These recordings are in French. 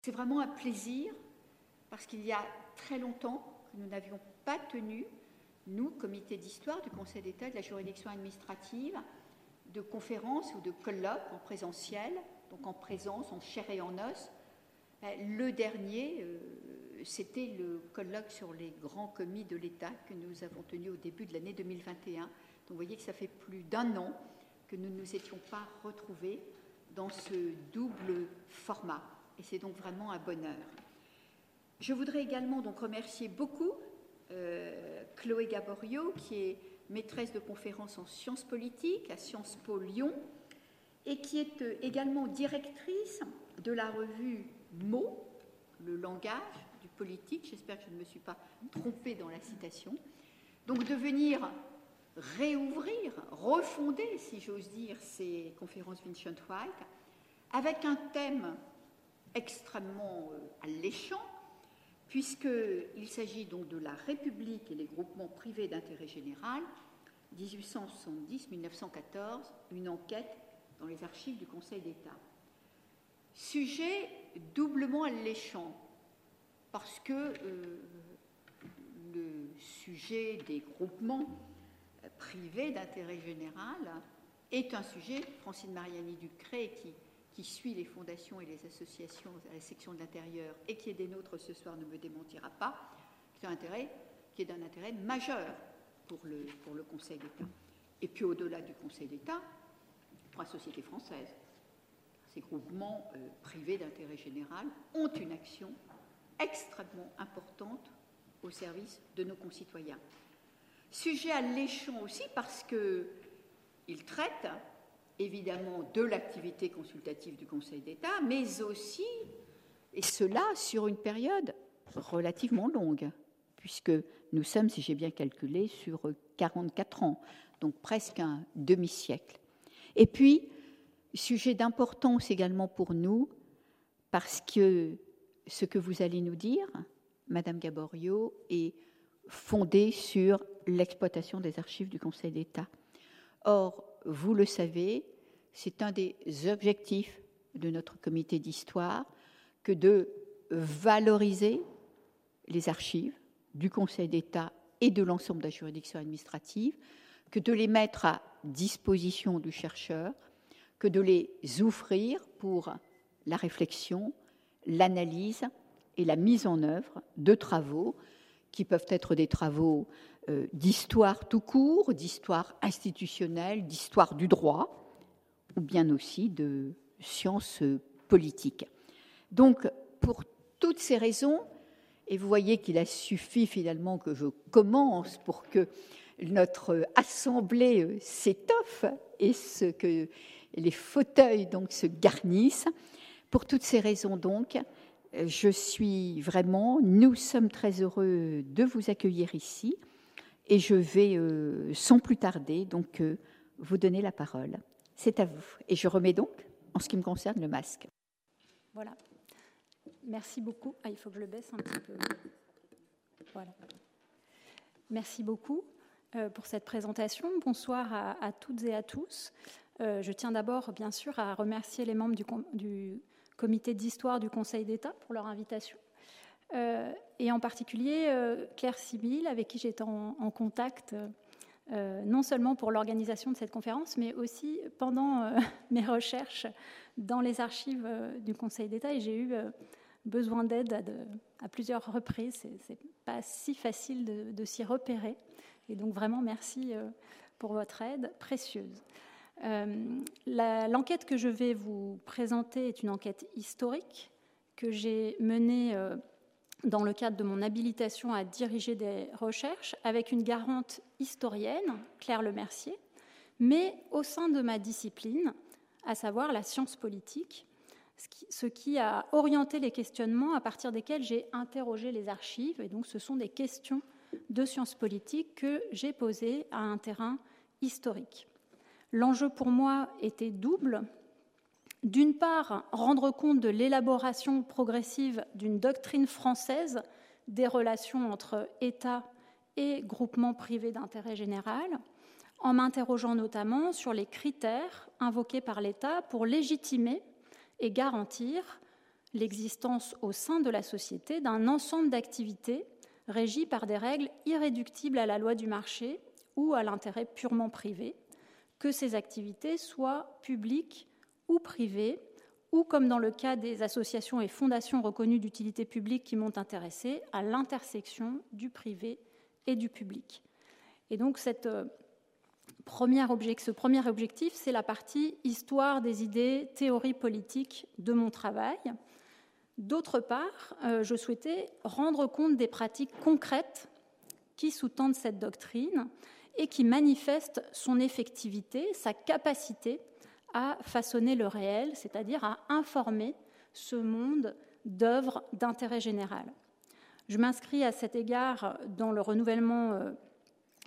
C'est vraiment un plaisir parce qu'il y a très longtemps que nous n'avions pas tenu, nous, comité d'histoire du Conseil d'État de la juridiction administrative, de conférences ou de colloques en présentiel, donc en présence, en chair et en os. Ben, le dernier, euh, c'était le colloque sur les grands commis de l'État que nous avons tenu au début de l'année 2021. Donc vous voyez que ça fait plus d'un an que nous ne nous étions pas retrouvés dans ce double format et c'est donc vraiment un bonheur. Je voudrais également donc remercier beaucoup euh, Chloé Gaborio, qui est maîtresse de conférences en sciences politiques à Sciences Po Lyon, et qui est euh, également directrice de la revue Mots, le langage du politique. J'espère que je ne me suis pas trompée dans la citation. Donc de venir réouvrir, refonder, si j'ose dire, ces conférences Vincent White, avec un thème extrêmement euh, alléchant, puisqu'il s'agit donc de la République et les groupements privés d'intérêt général, 1870-1914, une enquête dans les archives du Conseil d'État. Sujet doublement alléchant, parce que euh, le sujet des groupements privés d'intérêt général est un sujet, Francine Mariani Ducré, qui qui suit les fondations et les associations à la section de l'intérieur et qui est des nôtres ce soir ne me démentira pas, qui est, d'un intérêt majeur pour le, pour le Conseil d'État. Et puis au-delà du Conseil d'État, trois sociétés françaises, ces groupements euh, privés d'intérêt général, ont une action extrêmement importante au service de nos concitoyens. Sujet alléchant aussi parce qu'ils traitent évidemment de l'activité consultative du Conseil d'État, mais aussi, et cela sur une période relativement longue, puisque nous sommes, si j'ai bien calculé, sur 44 ans, donc presque un demi-siècle. Et puis, sujet d'importance également pour nous, parce que ce que vous allez nous dire, Madame Gaborio, est fondé sur l'exploitation des archives du Conseil d'État. Or, vous le savez, c'est un des objectifs de notre comité d'histoire que de valoriser les archives du Conseil d'État et de l'ensemble de la juridiction administrative, que de les mettre à disposition du chercheur, que de les ouvrir pour la réflexion, l'analyse et la mise en œuvre de travaux qui peuvent être des travaux euh, d'histoire tout court, d'histoire institutionnelle, d'histoire du droit, ou bien aussi de sciences politiques. Donc, pour toutes ces raisons, et vous voyez qu'il a suffi finalement que je commence pour que notre assemblée s'étoffe et que les fauteuils donc se garnissent. Pour toutes ces raisons donc, je suis vraiment, nous sommes très heureux de vous accueillir ici et je vais euh, sans plus tarder donc euh, vous donner la parole. C'est à vous. Et je remets donc, en ce qui me concerne, le masque. Voilà. Merci beaucoup. Ah, il faut que je le baisse un petit peu. Voilà. Merci beaucoup euh, pour cette présentation. Bonsoir à, toutes et à tous. je tiens d'abord, bien sûr, à remercier les membres du, comité d'histoire du Conseil d'État pour leur invitation euh, et en particulier euh, Claire Sibyl, avec qui j'étais en, contact, euh, non seulement pour l'organisation de cette conférence, mais aussi pendant mes recherches dans les archives du Conseil d'État. Et j'ai eu besoin d'aide à, plusieurs reprises. C'est pas si facile de, de s'y repérer. Et donc vraiment merci pour votre aide précieuse. L'enquête que je vais vous présenter est une enquête historique que j'ai menée dans le cadre de mon habilitation à diriger des recherches avec une garante historienne, Claire Lemercier, mais au sein de ma discipline, à savoir la science politique, ce qui a orienté les questionnements à partir desquels j'ai interrogé les archives. Et donc, ce sont des questions de science politique que j'ai posées à un terrain historique. L'enjeu pour moi était double d'une part, rendre compte de l'élaboration progressive d'une doctrine française des relations entre État et groupements privés d'intérêt général, en m'interrogeant notamment sur les critères invoqués par l'État pour légitimer et garantir l'existence au sein de la société d'un ensemble d'activités régies par des règles irréductibles à la loi du marché ou à l'intérêt purement privé, que ces activités soient publiques ou privées, ou comme dans le cas des associations et fondations reconnues d'utilité publique qui m'ont intéressé, à l'intersection du privé et du public. Et donc euh, ce premier objectif, c'est la partie histoire des idées, théorie politique de mon travail. D'autre part, euh, je souhaitais rendre compte des pratiques concrètes qui sous-tendent cette doctrine et qui manifestent son effectivité, sa capacité à façonner le réel, c'est-à-dire à informer ce monde d'œuvres d'intérêt général. Je m'inscris à cet égard dans le renouvellement euh,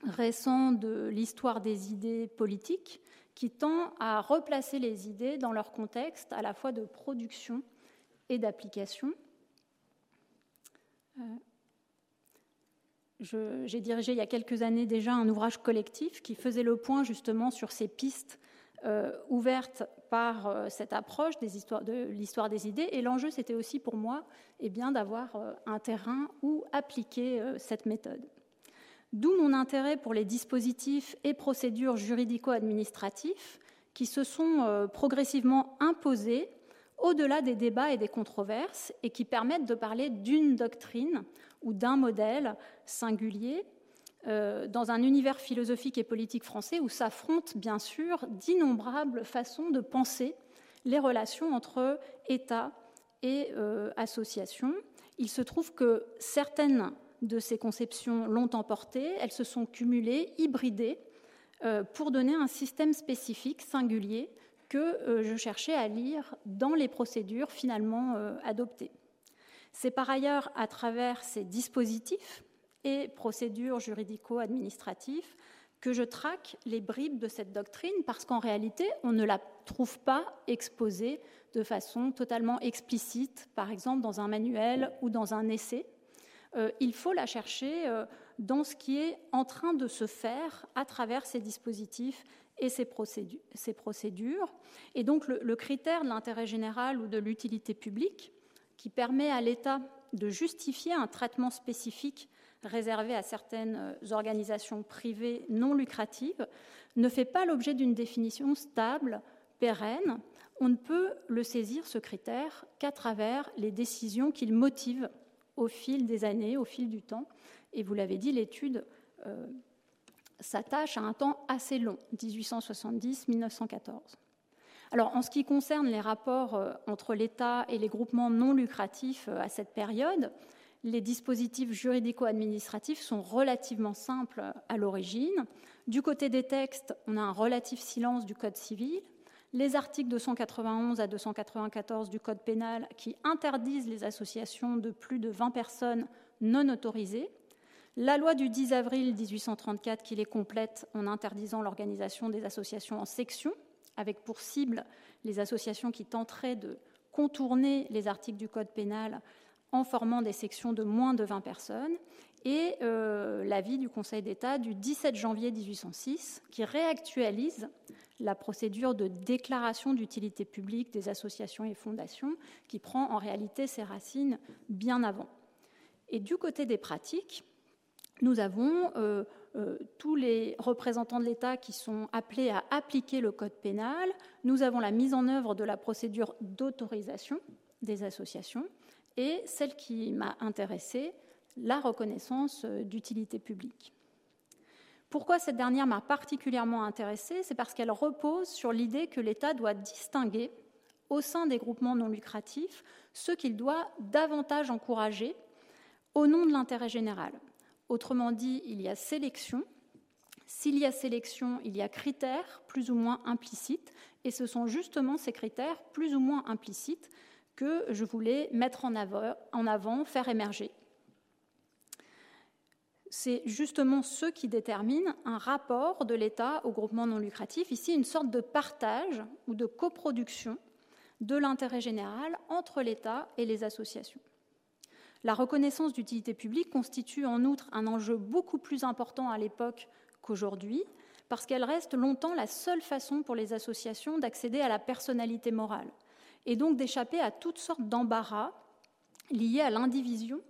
récent de l'histoire des idées politiques qui tend à replacer les idées dans leur contexte à la fois de production et d'application. Euh, j'ai dirigé il y a quelques années déjà un ouvrage collectif qui faisait le point justement sur ces pistes euh, ouvertes par euh, cette approche de l'histoire des idées. Et l'enjeu, c'était aussi pour moi eh bien, d'avoir un terrain où appliquer cette méthode. D'où mon intérêt pour les dispositifs et procédures juridico-administratifs qui se sont euh, progressivement imposés au-delà des débats et des controverses et qui permettent de parler d'une doctrine ou d'un modèle singulier euh, dans un univers philosophique et politique français où s'affrontent bien sûr d'innombrables façons de penser les relations entre État et euh, associations. Il se trouve que certaines de ces conceptions l'ont emporté, elles se sont cumulées, hybridées, euh, pour donner un système spécifique, singulier, que euh, je cherchais à lire dans les procédures finalement adoptées. C'est par ailleurs à travers ces dispositifs et procédures juridico-administratives que je traque les bribes de cette doctrine, parce qu'en réalité, on ne la trouve pas exposée de façon totalement explicite, par exemple dans un manuel ou dans un essai. Euh, il faut la chercher euh, dans ce qui est en train de se faire à travers ces dispositifs et ces procédures. Et donc le, critère de l'intérêt général ou de l'utilité publique, qui permet à l'État de justifier un traitement spécifique réservé à certaines euh, organisations privées non lucratives, ne fait pas l'objet d'une définition stable, pérenne. On ne peut le saisir, ce critère, qu'à travers les décisions qu'il motive au fil des années, au fil du temps. Et vous l'avez dit, l'étude euh, s'attache à un temps assez long, 1870-1914. Alors, en ce qui concerne les rapports euh, entre l'État et les groupements non lucratifs à cette période, les dispositifs juridico-administratifs sont relativement simples à l'origine. Du côté des textes, on a un relatif silence du Code civil, les articles 291 à 294 du Code pénal qui interdisent les associations de plus de 20 personnes non autorisées, la loi du 10 avril 1834 qui les complète en interdisant l'organisation des associations en sections, avec pour cible les associations qui tenteraient de contourner les articles du Code pénal en formant des sections de moins de 20 personnes, et euh, l'avis du Conseil d'État du 17 janvier 1806 qui réactualise la procédure de déclaration d'utilité publique des associations et fondations, qui prend en réalité ses racines bien avant. Et du côté des pratiques, nous avons euh, euh, tous les représentants de l'État qui sont appelés à appliquer le code pénal. Nous avons la mise en œuvre de la procédure d'autorisation des associations et celle qui m'a intéressée, la reconnaissance euh, d'utilité publique. Pourquoi cette dernière m'a particulièrement intéressée C'est parce qu'elle repose sur l'idée que l'État doit distinguer au sein des groupements non lucratifs ceux qu'il doit davantage encourager au nom de l'intérêt général. Autrement dit, il y a sélection. S'il y a sélection, il y a critères plus ou moins implicites, et ce sont justement ces critères plus ou moins implicites que je voulais mettre en avant, faire émerger c'est justement ce qui détermine un rapport de l'État au groupement non lucratif, ici une sorte de partage ou de coproduction de l'intérêt général entre l'État et les associations. La reconnaissance d'utilité publique constitue en outre un enjeu beaucoup plus important à l'époque qu'aujourd'hui, parce qu'elle reste longtemps la seule façon pour les associations d'accéder à la personnalité morale. Et donc d'échapper à toutes sortes d'embarras liés à l'indivision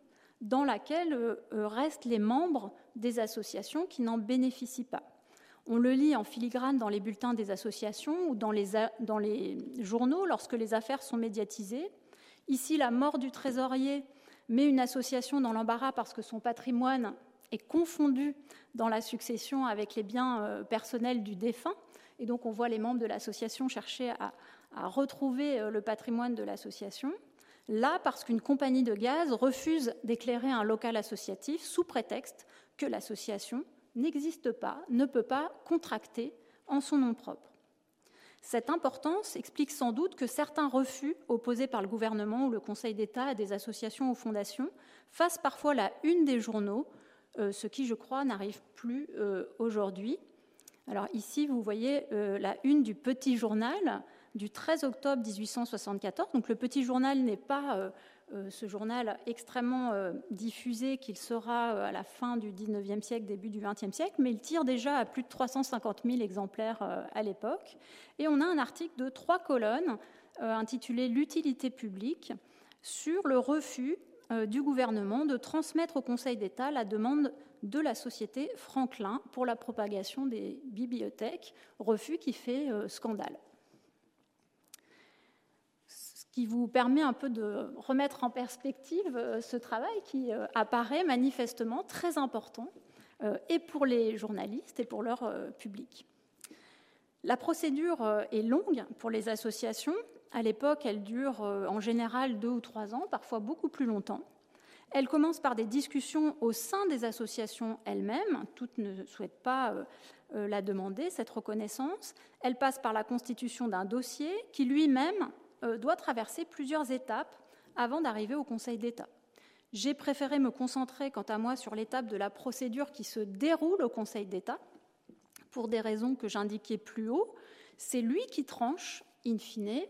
dans laquelle euh, euh, restent les membres des associations qui n'en bénéficient pas. On le lit en filigrane dans les bulletins des associations ou dans les, dans les journaux lorsque les affaires sont médiatisées. Ici, la mort du trésorier met une association dans l'embarras parce que son patrimoine est confondu dans la succession avec les biens euh, personnels du défunt. Et donc on voit les membres de l'association chercher à, à retrouver le patrimoine de l'association. Là, parce qu'une compagnie de gaz refuse d'éclairer un local associatif sous prétexte que l'association n'existe pas, ne peut pas contracter en son nom propre. Cette importance explique sans doute que certains refus opposés par le gouvernement ou le Conseil d'État à des associations ou fondations fassent parfois la une des journaux, euh, ce qui, je crois, n'arrive plus euh, aujourd'hui. Alors ici, vous voyez euh, la une du petit journal du 13 octobre 1874. Donc le petit journal n'est pas euh, euh, ce journal extrêmement euh, diffusé qu'il sera à la fin du 19e siècle, début du 20e siècle, mais il tire déjà à plus de 350 000 exemplaires à l'époque. Et on a un article de trois colonnes intitulé L'utilité publique sur le refus du gouvernement de transmettre au Conseil d'État la demande de la société Franklin pour la propagation des bibliothèques, refus qui fait scandale qui vous permet un peu de remettre en perspective euh, ce travail qui euh, apparaît manifestement très important euh, et pour les journalistes et pour leur public. La procédure est longue pour les associations. À l'époque, elle dure en général deux ou trois ans, parfois beaucoup plus longtemps. Elle commence par des discussions au sein des associations elles-mêmes. Toutes ne souhaitent pas la demander, cette reconnaissance. Elle passe par la constitution d'un dossier qui lui-même doit traverser plusieurs étapes avant d'arriver au Conseil d'État. J'ai préféré me concentrer, quant à moi, sur l'étape de la procédure qui se déroule au Conseil d'État, pour des raisons que j'indiquais plus haut. C'est lui qui tranche, in fine.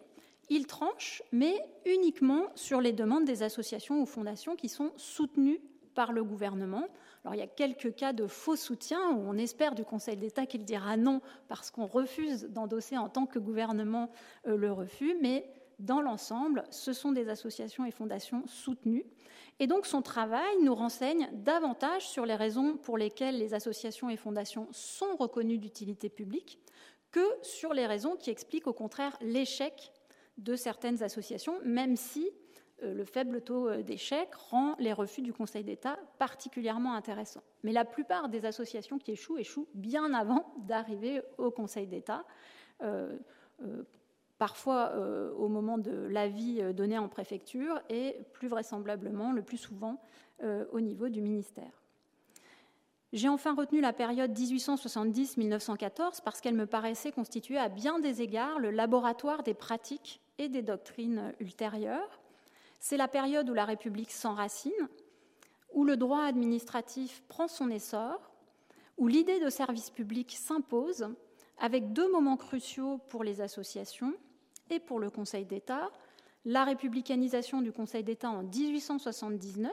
Il tranche, mais uniquement sur les demandes des associations ou fondations qui sont soutenues par le gouvernement. Alors il y a quelques cas de faux soutien où on espère du Conseil d'État qu'il dira non parce qu'on refuse d'endosser en tant que gouvernement euh, le refus, mais dans l'ensemble, ce sont des associations et fondations soutenues. Et donc son travail nous renseigne davantage sur les raisons pour lesquelles les associations et fondations sont reconnues d'utilité publique que sur les raisons qui expliquent au contraire l'échec de certaines associations, même si euh, le faible taux euh, d'échec rend les refus du Conseil d'État particulièrement intéressants. Mais la plupart des associations qui échouent échouent bien avant d'arriver au Conseil d'État. Euh, parfois euh, au moment de l'avis euh, donné en préfecture et plus vraisemblablement, le plus souvent, euh, au niveau du ministère. J'ai enfin retenu la période 1870-1914 parce qu'elle me paraissait constituer à bien des égards le laboratoire des pratiques et des doctrines ultérieures. C'est la période où la République s'enracine, où le droit administratif prend son essor, où l'idée de service public s'impose, avec deux moments cruciaux pour les associations, et pour le Conseil d'État, la républicanisation du Conseil d'État en 1879,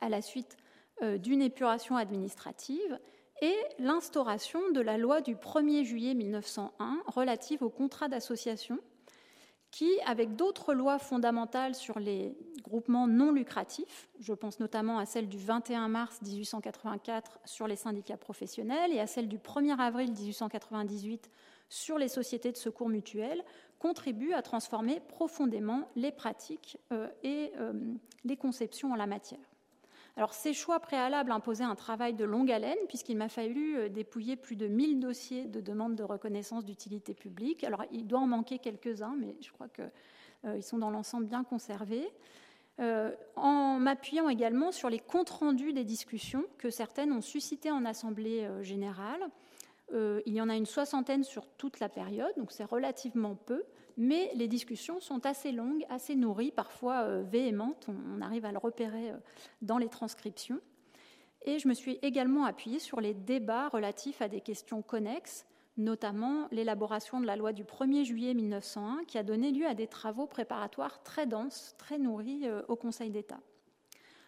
à la suite euh, d'une épuration administrative, et l'instauration de la loi du 1er juillet 1901 relative au contrat d'association, qui, avec d'autres lois fondamentales sur les groupements non lucratifs, je pense notamment à celle du 21 mars 1884 sur les syndicats professionnels et à celle du 1er avril 1898 sur les sociétés de secours mutuels contribue à transformer profondément les pratiques euh, et euh, les conceptions en la matière. Alors, ces choix préalables imposaient un travail de longue haleine, puisqu'il m'a fallu euh, dépouiller plus de 1000 dossiers de demande de reconnaissance d'utilité publique. Alors, il doit en manquer quelques-uns, mais je crois qu'ils sont dans l'ensemble bien conservés. en m'appuyant également sur les comptes rendus des discussions que certaines ont suscitées en Assemblée générale, euh, il y en a une soixantaine sur toute la période, donc c'est relativement peu, mais les discussions sont assez longues, assez nourries, parfois euh, véhémentes, on, arrive à le repérer euh, dans les transcriptions. Et je me suis également appuyée sur les débats relatifs à des questions connexes, notamment l'élaboration de la loi du 1er juillet 1901, qui a donné lieu à des travaux préparatoires très denses, très nourris au Conseil d'État.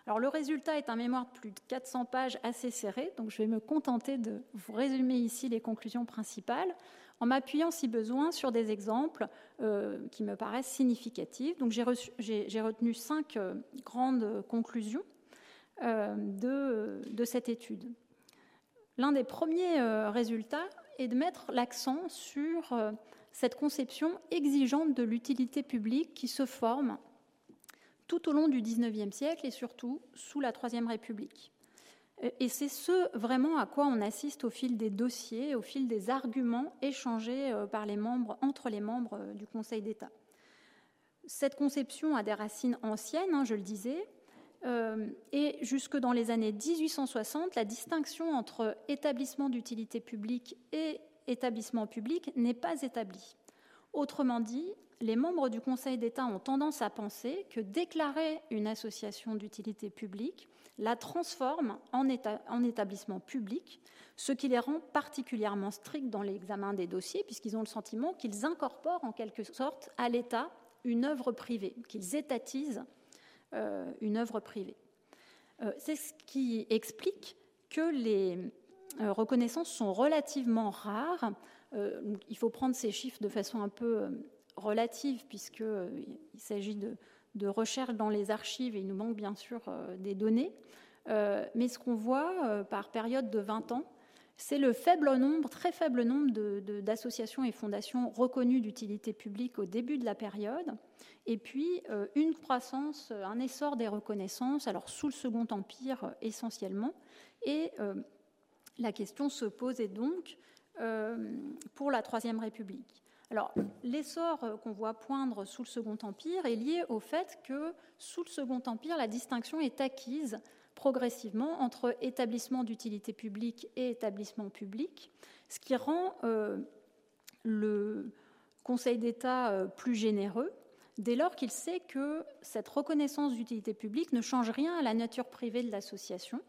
Le résultat est un mémoire de plus de 400 pages assez serré, donc je vais me contenter de vous résumer ici les conclusions principales. en m'appuyant si besoin sur des exemples qui me paraissent significatifs. Donc j'ai retenu cinq grandes conclusions de, de, cette étude. L'un des premiers résultats est de mettre l'accent sur cette conception exigeante de l'utilité publique qui se forme tout au long du XIXe siècle et surtout sous la Troisième République. Et c'est ce vraiment à quoi on assiste au fil des dossiers, au fil des arguments échangés euh, par les membres, entre les membres euh, du Conseil d'État. Cette conception a des racines anciennes, hein, je le disais, euh, et jusque dans les années 1860, la distinction entre établissement d'utilité publique et établissement public n'est pas établi. Autrement dit, les membres du Conseil d'État ont tendance à penser que déclarer une association d'utilité publique la transforme en, établissement public, ce qui les rend particulièrement stricts dans l'examen des dossiers, puisqu'ils ont le sentiment qu'ils incorporent en quelque sorte à l'État une œuvre privée, qu'ils étatisent euh, une œuvre privée. Euh, c'est ce qui explique que les euh, reconnaissances sont relativement rares. Il faut prendre ces chiffres de façon un peu relative, puisqu'il s'agit de, de recherches dans les archives et il nous manque bien sûr des données. mais ce qu'on voit par période de 20 ans, c'est le faible nombre, très faible nombre d'associations et fondations reconnues d'utilité publique au début de la période, et puis une croissance, un essor des reconnaissances, alors sous le Second Empire essentiellement, et la question se posait donc euh, pour la Troisième République. L'essor qu'on voit poindre sous le Second Empire est lié au fait que sous le Second Empire, la distinction est acquise progressivement entre établissement d'utilité publique et établissement public, ce qui rend euh, le Conseil d'État euh, plus généreux dès lors qu'il sait que cette reconnaissance d'utilité publique ne change rien à la nature privée de l'association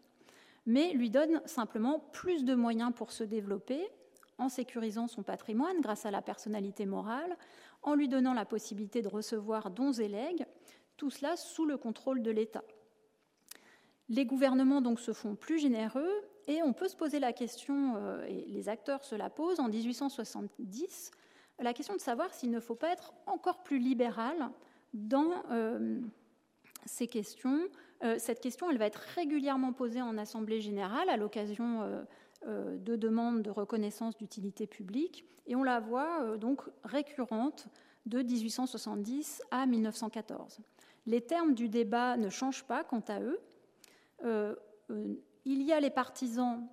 mais lui donne simplement plus de moyens pour se développer en sécurisant son patrimoine grâce à la personnalité morale, en lui donnant la possibilité de recevoir dons et legs, tout cela sous le contrôle de l'État. Les gouvernements donc se font plus généreux et on peut se poser la question, euh, et les acteurs se la posent en 1870, la question de savoir s'il ne faut pas être encore plus libéral dans euh, ces questions euh, cette question, elle va être régulièrement posée en Assemblée générale à l'occasion de demandes de reconnaissance d'utilité publique, et on la voit donc récurrente de 1870 à 1914. Les termes du débat ne changent pas quant à eux. il y a les partisans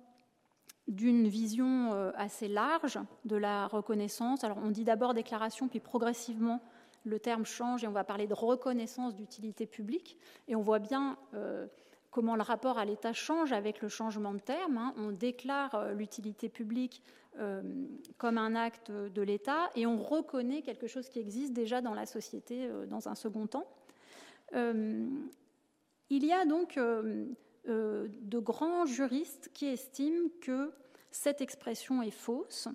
d'une vision assez large de la reconnaissance. Alors on dit d'abord déclaration, puis progressivement le terme change et on va parler de reconnaissance d'utilité publique. Et on voit bien euh, comment le rapport à l'État change avec le changement de terme. Hein. On déclare euh, l'utilité publique euh, comme un acte de l'État et on reconnaît quelque chose qui existe déjà dans la société dans un second temps. il y a donc de grands juristes qui estiment que cette expression est fausse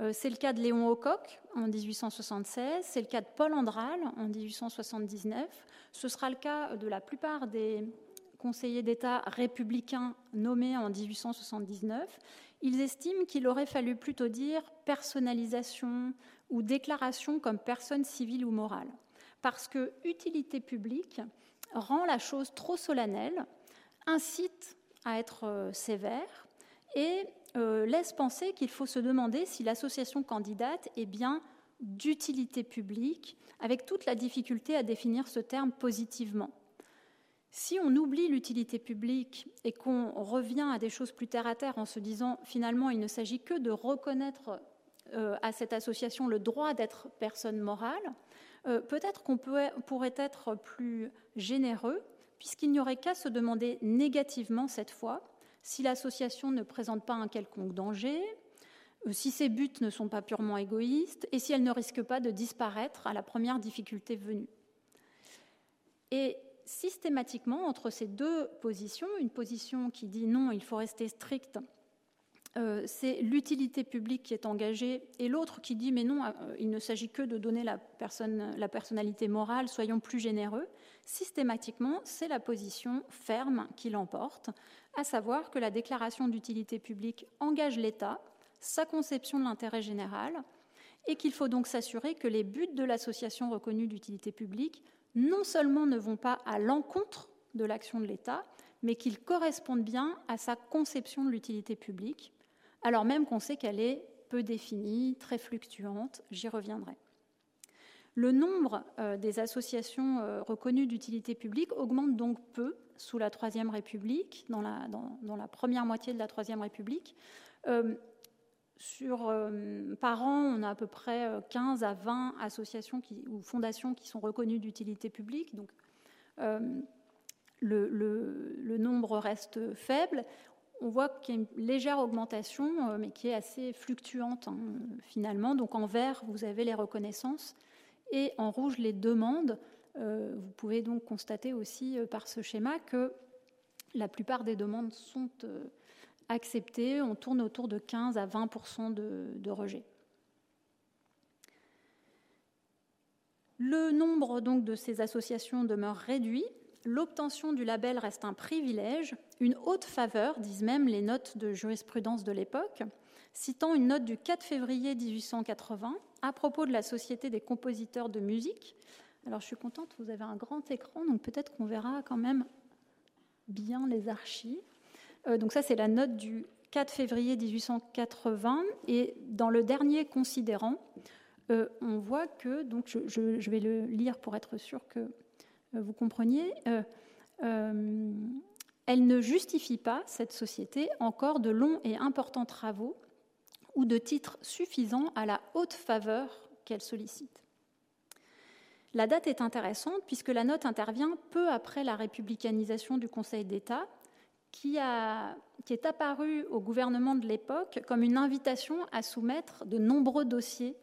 euh, c'est le cas de Léon Aucoq en 1876, c'est le cas de Paul Andral en 1879, ce sera le cas de la plupart des conseillers d'État républicains nommés en 1879. Ils estiment qu'il aurait fallu plutôt dire personnalisation ou déclaration comme personne civile ou morale, parce que utilité publique rend la chose trop solennelle, incite à être euh, sévère et euh, laisse penser qu'il faut se demander si l'association candidate est bien d'utilité publique, avec toute la difficulté à définir ce terme positivement. Si on oublie l'utilité publique et qu'on revient à des choses plus terre à terre en se disant finalement il ne s'agit que de reconnaître euh, à cette association le droit d'être personne morale, euh, peut-être qu'on pourrait être plus généreux puisqu'il n'y aurait qu'à se demander négativement cette fois si l'association ne présente pas un quelconque danger, euh, si ses buts ne sont pas purement égoïstes et si elle ne risque pas de disparaître à la première difficulté venue. Et systématiquement, entre ces deux positions, une position qui dit non, il faut rester strict, euh, c'est l'utilité publique qui est engagée, et l'autre qui dit mais non, euh, il ne s'agit que de donner la, personnalité morale, soyons plus généreux. Systématiquement, c'est la position ferme qui l'emporte, à savoir que la déclaration d'utilité publique engage l'État, sa conception de l'intérêt général, et qu'il faut donc s'assurer que les buts de l'association reconnue d'utilité publique non seulement ne vont pas à l'encontre de l'action de l'État, mais qu'ils correspondent bien à sa conception de l'utilité publique, alors même qu'on sait qu'elle est peu définie, très fluctuante, j'y reviendrai. Le nombre euh, des associations euh, reconnues d'utilité publique augmente donc peu sous la Troisième République, dans la, première moitié de la Troisième République. Euh, sur, par an, on a à peu près 15 à 20 associations ou fondations qui sont reconnues d'utilité publique. Donc, le, le, nombre reste faible. On voit qu'il y a une légère augmentation, mais qui est assez fluctuante hein, finalement. Donc en vert, vous avez les reconnaissances et en rouge les demandes. Euh, vous pouvez donc constater aussi euh, par ce schéma que la plupart des demandes sont acceptées. On tourne autour de 15 à 20 de, de rejet. Le nombre donc de ces associations demeure réduit. L'obtention du label reste un privilège, une haute faveur, disent même les notes de jurisprudence de l'époque, citant une note du 4 février 1880 à propos de la Société des compositeurs de musique. Alors je suis contente, vous avez un grand écran, donc peut-être qu'on verra quand même bien les archives. Euh, donc ça, c'est la note du 4 février 1880. Et dans le dernier considérant, euh, on voit que, donc je, vais le lire pour être sûr que euh, vous compreniez, elle ne justifie pas, cette société, encore de longs et importants travaux ou de titres suffisants à la haute faveur qu'elle sollicite. La date est intéressante puisque la note intervient peu après la républicanisation du Conseil d'État, qui, est apparue au gouvernement de l'époque comme une invitation à soumettre de nombreux dossiers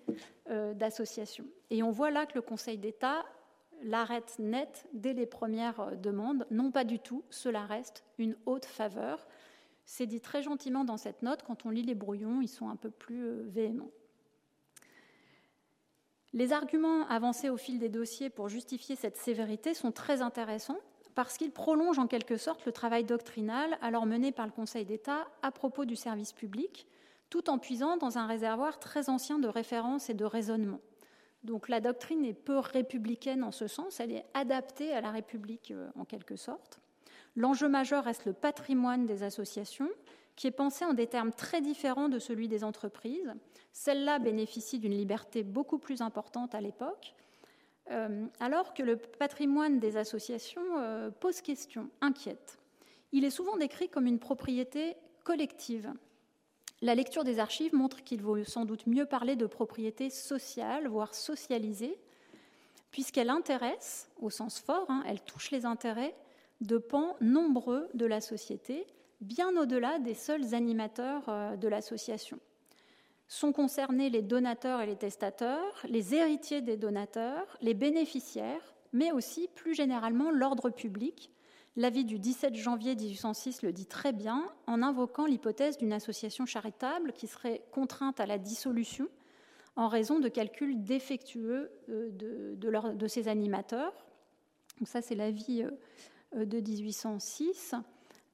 euh, d'associations. Et on voit là que le Conseil d'État l'arrête net dès les premières euh, demandes. Non, pas du tout, cela reste une haute faveur. C'est dit très gentiment dans cette note. Quand on lit les brouillons, ils sont un peu plus euh, véhéments. Les arguments avancés au fil des dossiers pour justifier cette sévérité sont très intéressants parce qu'ils prolongent en quelque sorte le travail doctrinal alors mené par le Conseil d'État à propos du service public, tout en puisant dans un réservoir très ancien de référence et de raisonnement. Donc la doctrine est peu républicaine en ce sens, elle est adaptée à la République euh, en quelque sorte. L'enjeu majeur reste le patrimoine des associations, qui est pensé en des termes très différents de celui des entreprises. Celle-là bénéficie d'une liberté beaucoup plus importante à l'époque, alors que le patrimoine des associations euh, pose question, inquiète. Il est souvent décrit comme une propriété collective. La lecture des archives montre qu'il vaut sans doute mieux parler de propriété sociale, voire socialisée, puisqu'elle intéresse, au sens fort, hein, elle touche les intérêts de pans nombreux de la société, bien au-delà des seuls animateurs euh, de l'association. Sont concernés les donateurs et les testateurs, les héritiers des donateurs, les bénéficiaires, mais aussi plus généralement l'ordre public. L'avis du 17 janvier 1806 le dit très bien en invoquant l'hypothèse d'une association charitable qui serait contrainte à la dissolution en raison de calculs défectueux euh, de, de ses animateurs. Donc ça, c'est l'avis euh, euh, de 1806.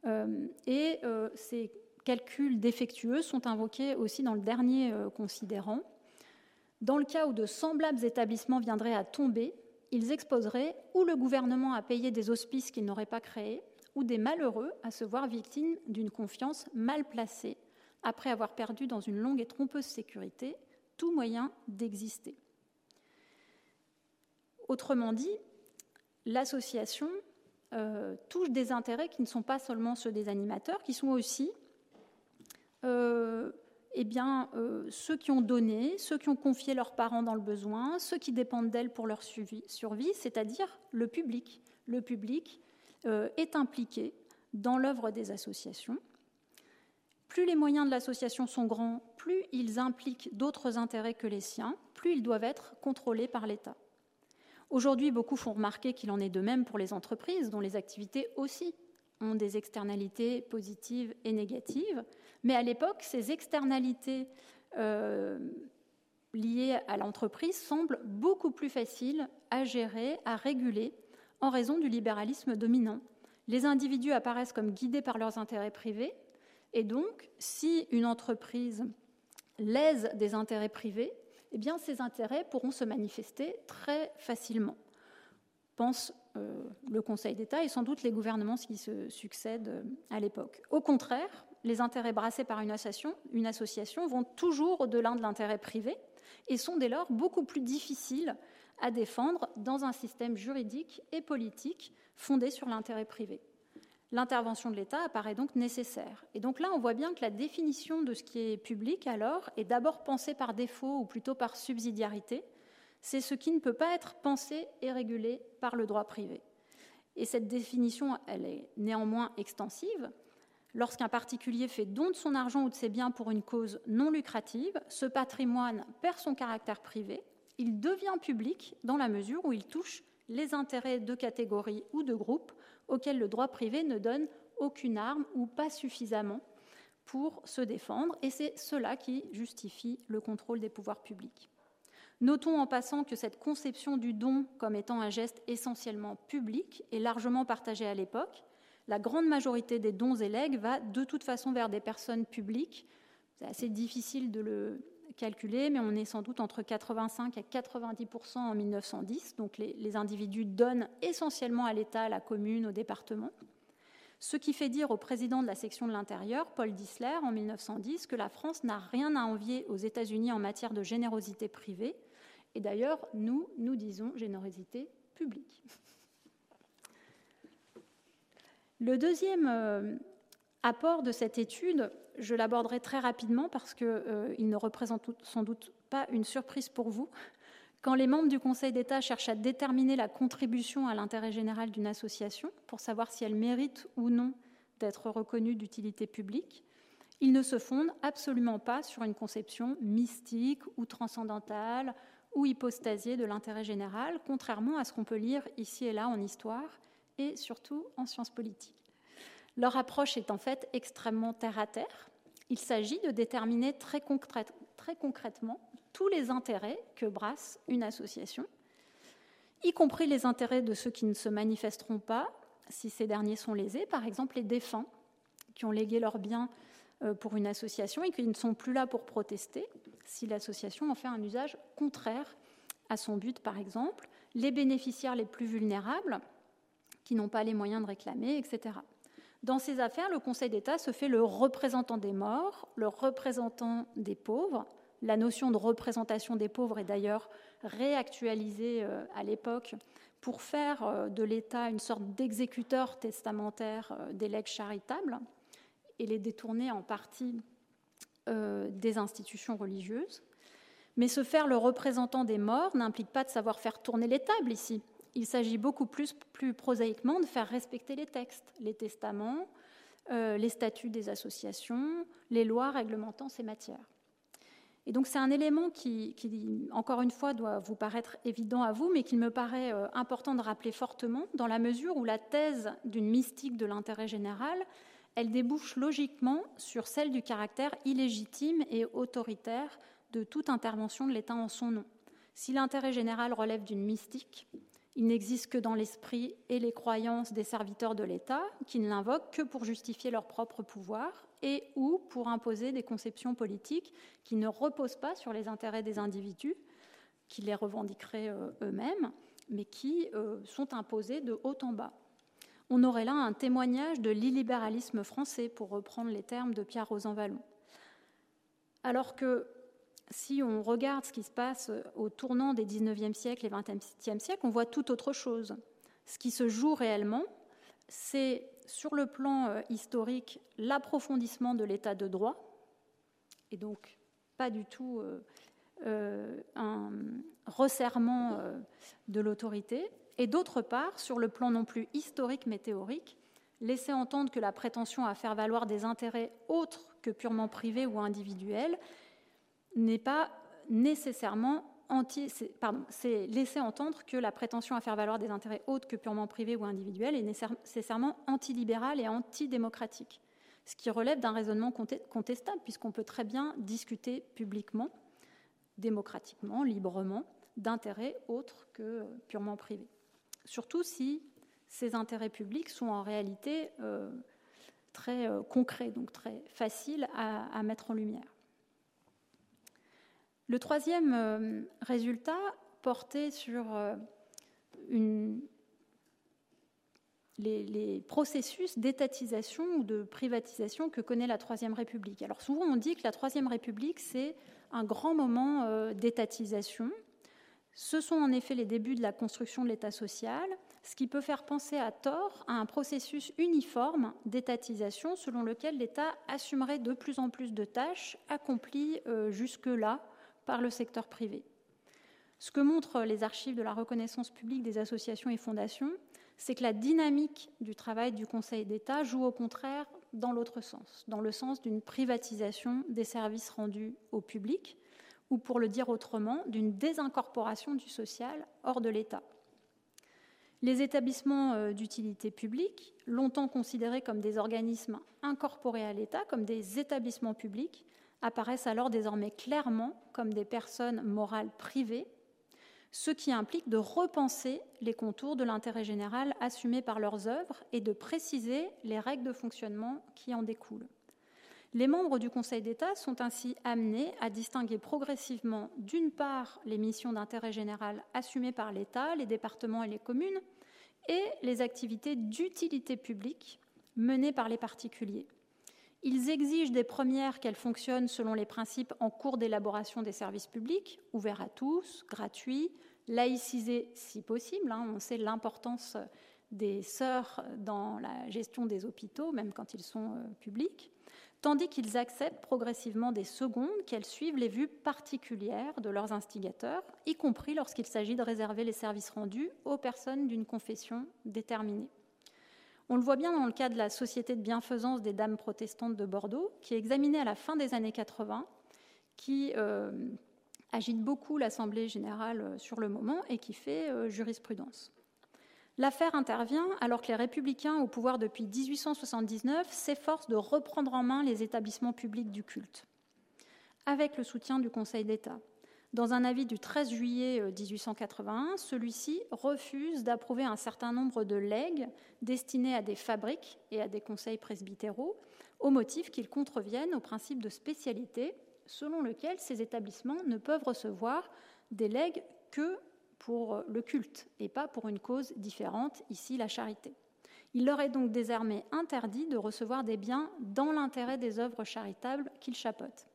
Euh, et ces calculs défectueux sont invoqués aussi dans le dernier considérant. Dans le cas où de semblables établissements viendraient à tomber, ils exposeraient ou le gouvernement à payer des hospices qu'il n'aurait pas créés, ou des malheureux à se voir victimes d'une confiance mal placée, après avoir perdu dans une longue et trompeuse sécurité tout moyen d'exister. Autrement dit, l'association euh, touchent des intérêts qui ne sont pas seulement ceux des animateurs, qui sont aussi euh, eh bien, euh, ceux qui ont donné, ceux qui ont confié leurs parents dans le besoin, ceux qui dépendent d'elles pour leur survie, c'est-à-dire le public. Le public est impliqué dans l'œuvre des associations. Plus les moyens de l'association sont grands, plus ils impliquent d'autres intérêts que les siens, plus ils doivent être contrôlés par l'État. Aujourd'hui, beaucoup font remarquer qu'il en est de même pour les entreprises, dont les activités aussi ont des externalités positives et négatives. Mais à l'époque, ces externalités euh, liées à l'entreprise semblent beaucoup plus faciles à gérer, à réguler, en raison du libéralisme dominant. Les individus apparaissent comme guidés par leurs intérêts privés, et donc, si une entreprise lèse des intérêts privés, eh ces intérêts pourront se manifester très facilement. Pense euh, le Conseil d'État et sans doute les gouvernements qui se succèdent euh, à l'époque. Au contraire, les intérêts brassés par une association, une association vont toujours au-delà de l'intérêt privé et sont dès lors beaucoup plus difficiles à défendre dans un système juridique et politique fondé sur l'intérêt privé. L'intervention de l'État apparaît donc nécessaire. Et donc là, on voit bien que la définition de ce qui est public, alors, est d'abord pensée par défaut ou plutôt par subsidiarité. C'est ce qui ne peut pas être pensé et régulé par le droit privé. Et cette définition, elle est néanmoins extensive. Lorsqu'un particulier fait don de son argent ou de ses biens pour une cause non lucrative, ce patrimoine perd son caractère privé, il devient public dans la mesure où il touche les intérêts de catégories ou de groupes auxquels le droit privé ne donne aucune arme ou pas suffisamment pour se défendre, et c'est cela qui justifie le contrôle des pouvoirs publics. Notons en passant que cette conception du don comme étant un geste essentiellement public est largement partagée à l'époque. La grande majorité des dons et legs va de toute façon vers des personnes publiques. C'est assez difficile de le calculé, mais on est sans doute entre 85 et 90% en 1910. Donc les, individus donnent essentiellement à l'État, à la commune, au département. Ce qui fait dire au président de la section de l'intérieur, Paul Dissler, en 1910, que la France n'a rien à envier aux États-Unis en matière de générosité privée. Et d'ailleurs, nous, nous disons générosité publique. Le deuxième euh, apport de cette étude, je l'aborderai très rapidement parce qu'il euh, ne représente sans doute pas une surprise pour vous. Quand les membres du Conseil d'État cherchent à déterminer la contribution à l'intérêt général d'une association pour savoir si elle mérite ou non d'être reconnue d'utilité publique, ils ne se fondent absolument pas sur une conception mystique ou transcendantale ou hypostasiée de l'intérêt général, contrairement à ce qu'on peut lire ici et là en histoire et surtout en sciences politiques. Leur approche est en fait extrêmement terre à terre. Il s'agit de déterminer très, concrètement tous les intérêts que brasse une association, y compris les intérêts de ceux qui ne se manifesteront pas si ces derniers sont lésés, par exemple les défunts qui ont légué leurs biens euh, pour une association et qui ne sont plus là pour protester si l'association en fait un usage contraire à son but, par exemple, les bénéficiaires les plus vulnérables qui n'ont pas les moyens de réclamer, etc. Dans ces affaires, le Conseil d'État se fait le représentant des morts, le représentant des pauvres. La notion de représentation des pauvres est d'ailleurs réactualisée euh, à l'époque pour faire euh, de l'État une sorte d'exécuteur testamentaire euh, des legs charitables et les détourner en partie des institutions religieuses. Mais se faire le représentant des morts n'implique pas de savoir faire tourner les tables ici il s'agit beaucoup plus, prosaïquement de faire respecter les textes, les testaments, les statuts des associations, les lois réglementant ces matières. Et donc c'est un élément qui, encore une fois, doit vous paraître évident à vous, mais qu'il me paraît euh, important de rappeler fortement, dans la mesure où la thèse d'une mystique de l'intérêt général, elle débouche logiquement sur celle du caractère illégitime et autoritaire de toute intervention de l'État en son nom. Si l'intérêt général relève d'une mystique, il n'existe que dans l'esprit et les croyances des serviteurs de l'État, qui ne l'invoquent que pour justifier leur propre pouvoir et ou pour imposer des conceptions politiques qui ne reposent pas sur les intérêts des individus, qui les revendiqueraient euh, eux-mêmes, mais qui euh, sont imposés de haut en bas. On aurait là un témoignage de l'illibéralisme français, pour reprendre les termes de Pierre Rosanvallon. Alors que si on regarde ce qui se passe au tournant des 19e siècle et 20e siècle, on voit tout autre chose. Ce qui se joue réellement, c'est sur le plan euh, historique l'approfondissement de l'état de droit, et donc pas du tout euh, euh, un resserrement de l'autorité, et d'autre part, sur le plan non plus historique mais théorique, laisser entendre que la prétention à faire valoir des intérêts autres que purement privés ou individuels n'est pas nécessairement c'est laisser entendre que la prétention à faire valoir des intérêts autres que purement privés ou individuels est nécessairement antilibéral et antidémocratique, ce qui relève d'un raisonnement contestable, puisqu'on peut très bien discuter publiquement, démocratiquement, librement, d'intérêts autres que purement privés. Surtout si ces intérêts publics sont en réalité euh, très euh, concrets, donc très faciles à mettre en lumière. Le troisième résultat portait sur une, les, processus d'étatisation ou de privatisation que connaît la Troisième République. Alors souvent on dit que la Troisième République, c'est un grand moment euh, d'étatisation. Ce sont en effet les débuts de la construction de l'État social, ce qui peut faire penser à tort à un processus uniforme d'étatisation selon lequel l'État assumerait de plus en plus de tâches accomplies euh, jusque-là par le secteur privé. Ce que montrent les archives de la reconnaissance publique des associations et fondations, c'est que la dynamique du travail du Conseil d'État joue au contraire dans l'autre sens, dans le sens d'une privatisation des services rendus au public, ou pour le dire autrement, d'une désincorporation du social hors de l'État. Les établissements euh, d'utilité publique, longtemps considérés comme des organismes incorporés à l'État, comme des établissements publics, apparaissent alors désormais clairement comme des personnes morales privées ce qui implique de repenser les contours de l'intérêt général assumé par leurs œuvres et de préciser les règles de fonctionnement qui en découlent. Les membres du Conseil d'État sont ainsi amenés à distinguer progressivement, d'une part, les missions d'intérêt général assumées par l'État, les départements et les communes, et les activités d'utilité publique menées par les particuliers. Ils exigent des premières qu'elles fonctionnent selon les principes en cours d'élaboration des services publics, ouverts à tous, gratuits, laïcisés si possible. Hein. on sait l'importance des sœurs dans la gestion des hôpitaux, même quand ils sont euh, publics, tandis qu'ils acceptent progressivement des secondes qu'elles suivent les vues particulières de leurs instigateurs, y compris lorsqu'il s'agit de réserver les services rendus aux personnes d'une confession déterminée. On le voit bien dans le cas de la Société de bienfaisance des Dames protestantes de Bordeaux, qui est examinée à la fin des années 80, qui euh, agite beaucoup l'Assemblée générale euh, sur le moment et qui fait euh, jurisprudence. L'affaire intervient alors que les républicains au pouvoir depuis 1879 s'efforcent de reprendre en main les établissements publics du culte, avec le soutien du Conseil d'État. Dans un avis du 13 juillet 1881, euh, celui-ci refuse d'approuver un certain nombre de legs destinés à des fabriques et à des conseils presbytéraux, au motif qu'ils contreviennent au principe de spécialité selon lequel ces établissements ne peuvent recevoir des legs que pour le culte et pas pour une cause différente, ici la charité. Il leur est donc désormais interdit de recevoir des biens dans l'intérêt des œuvres charitables qu'ils chapeautent.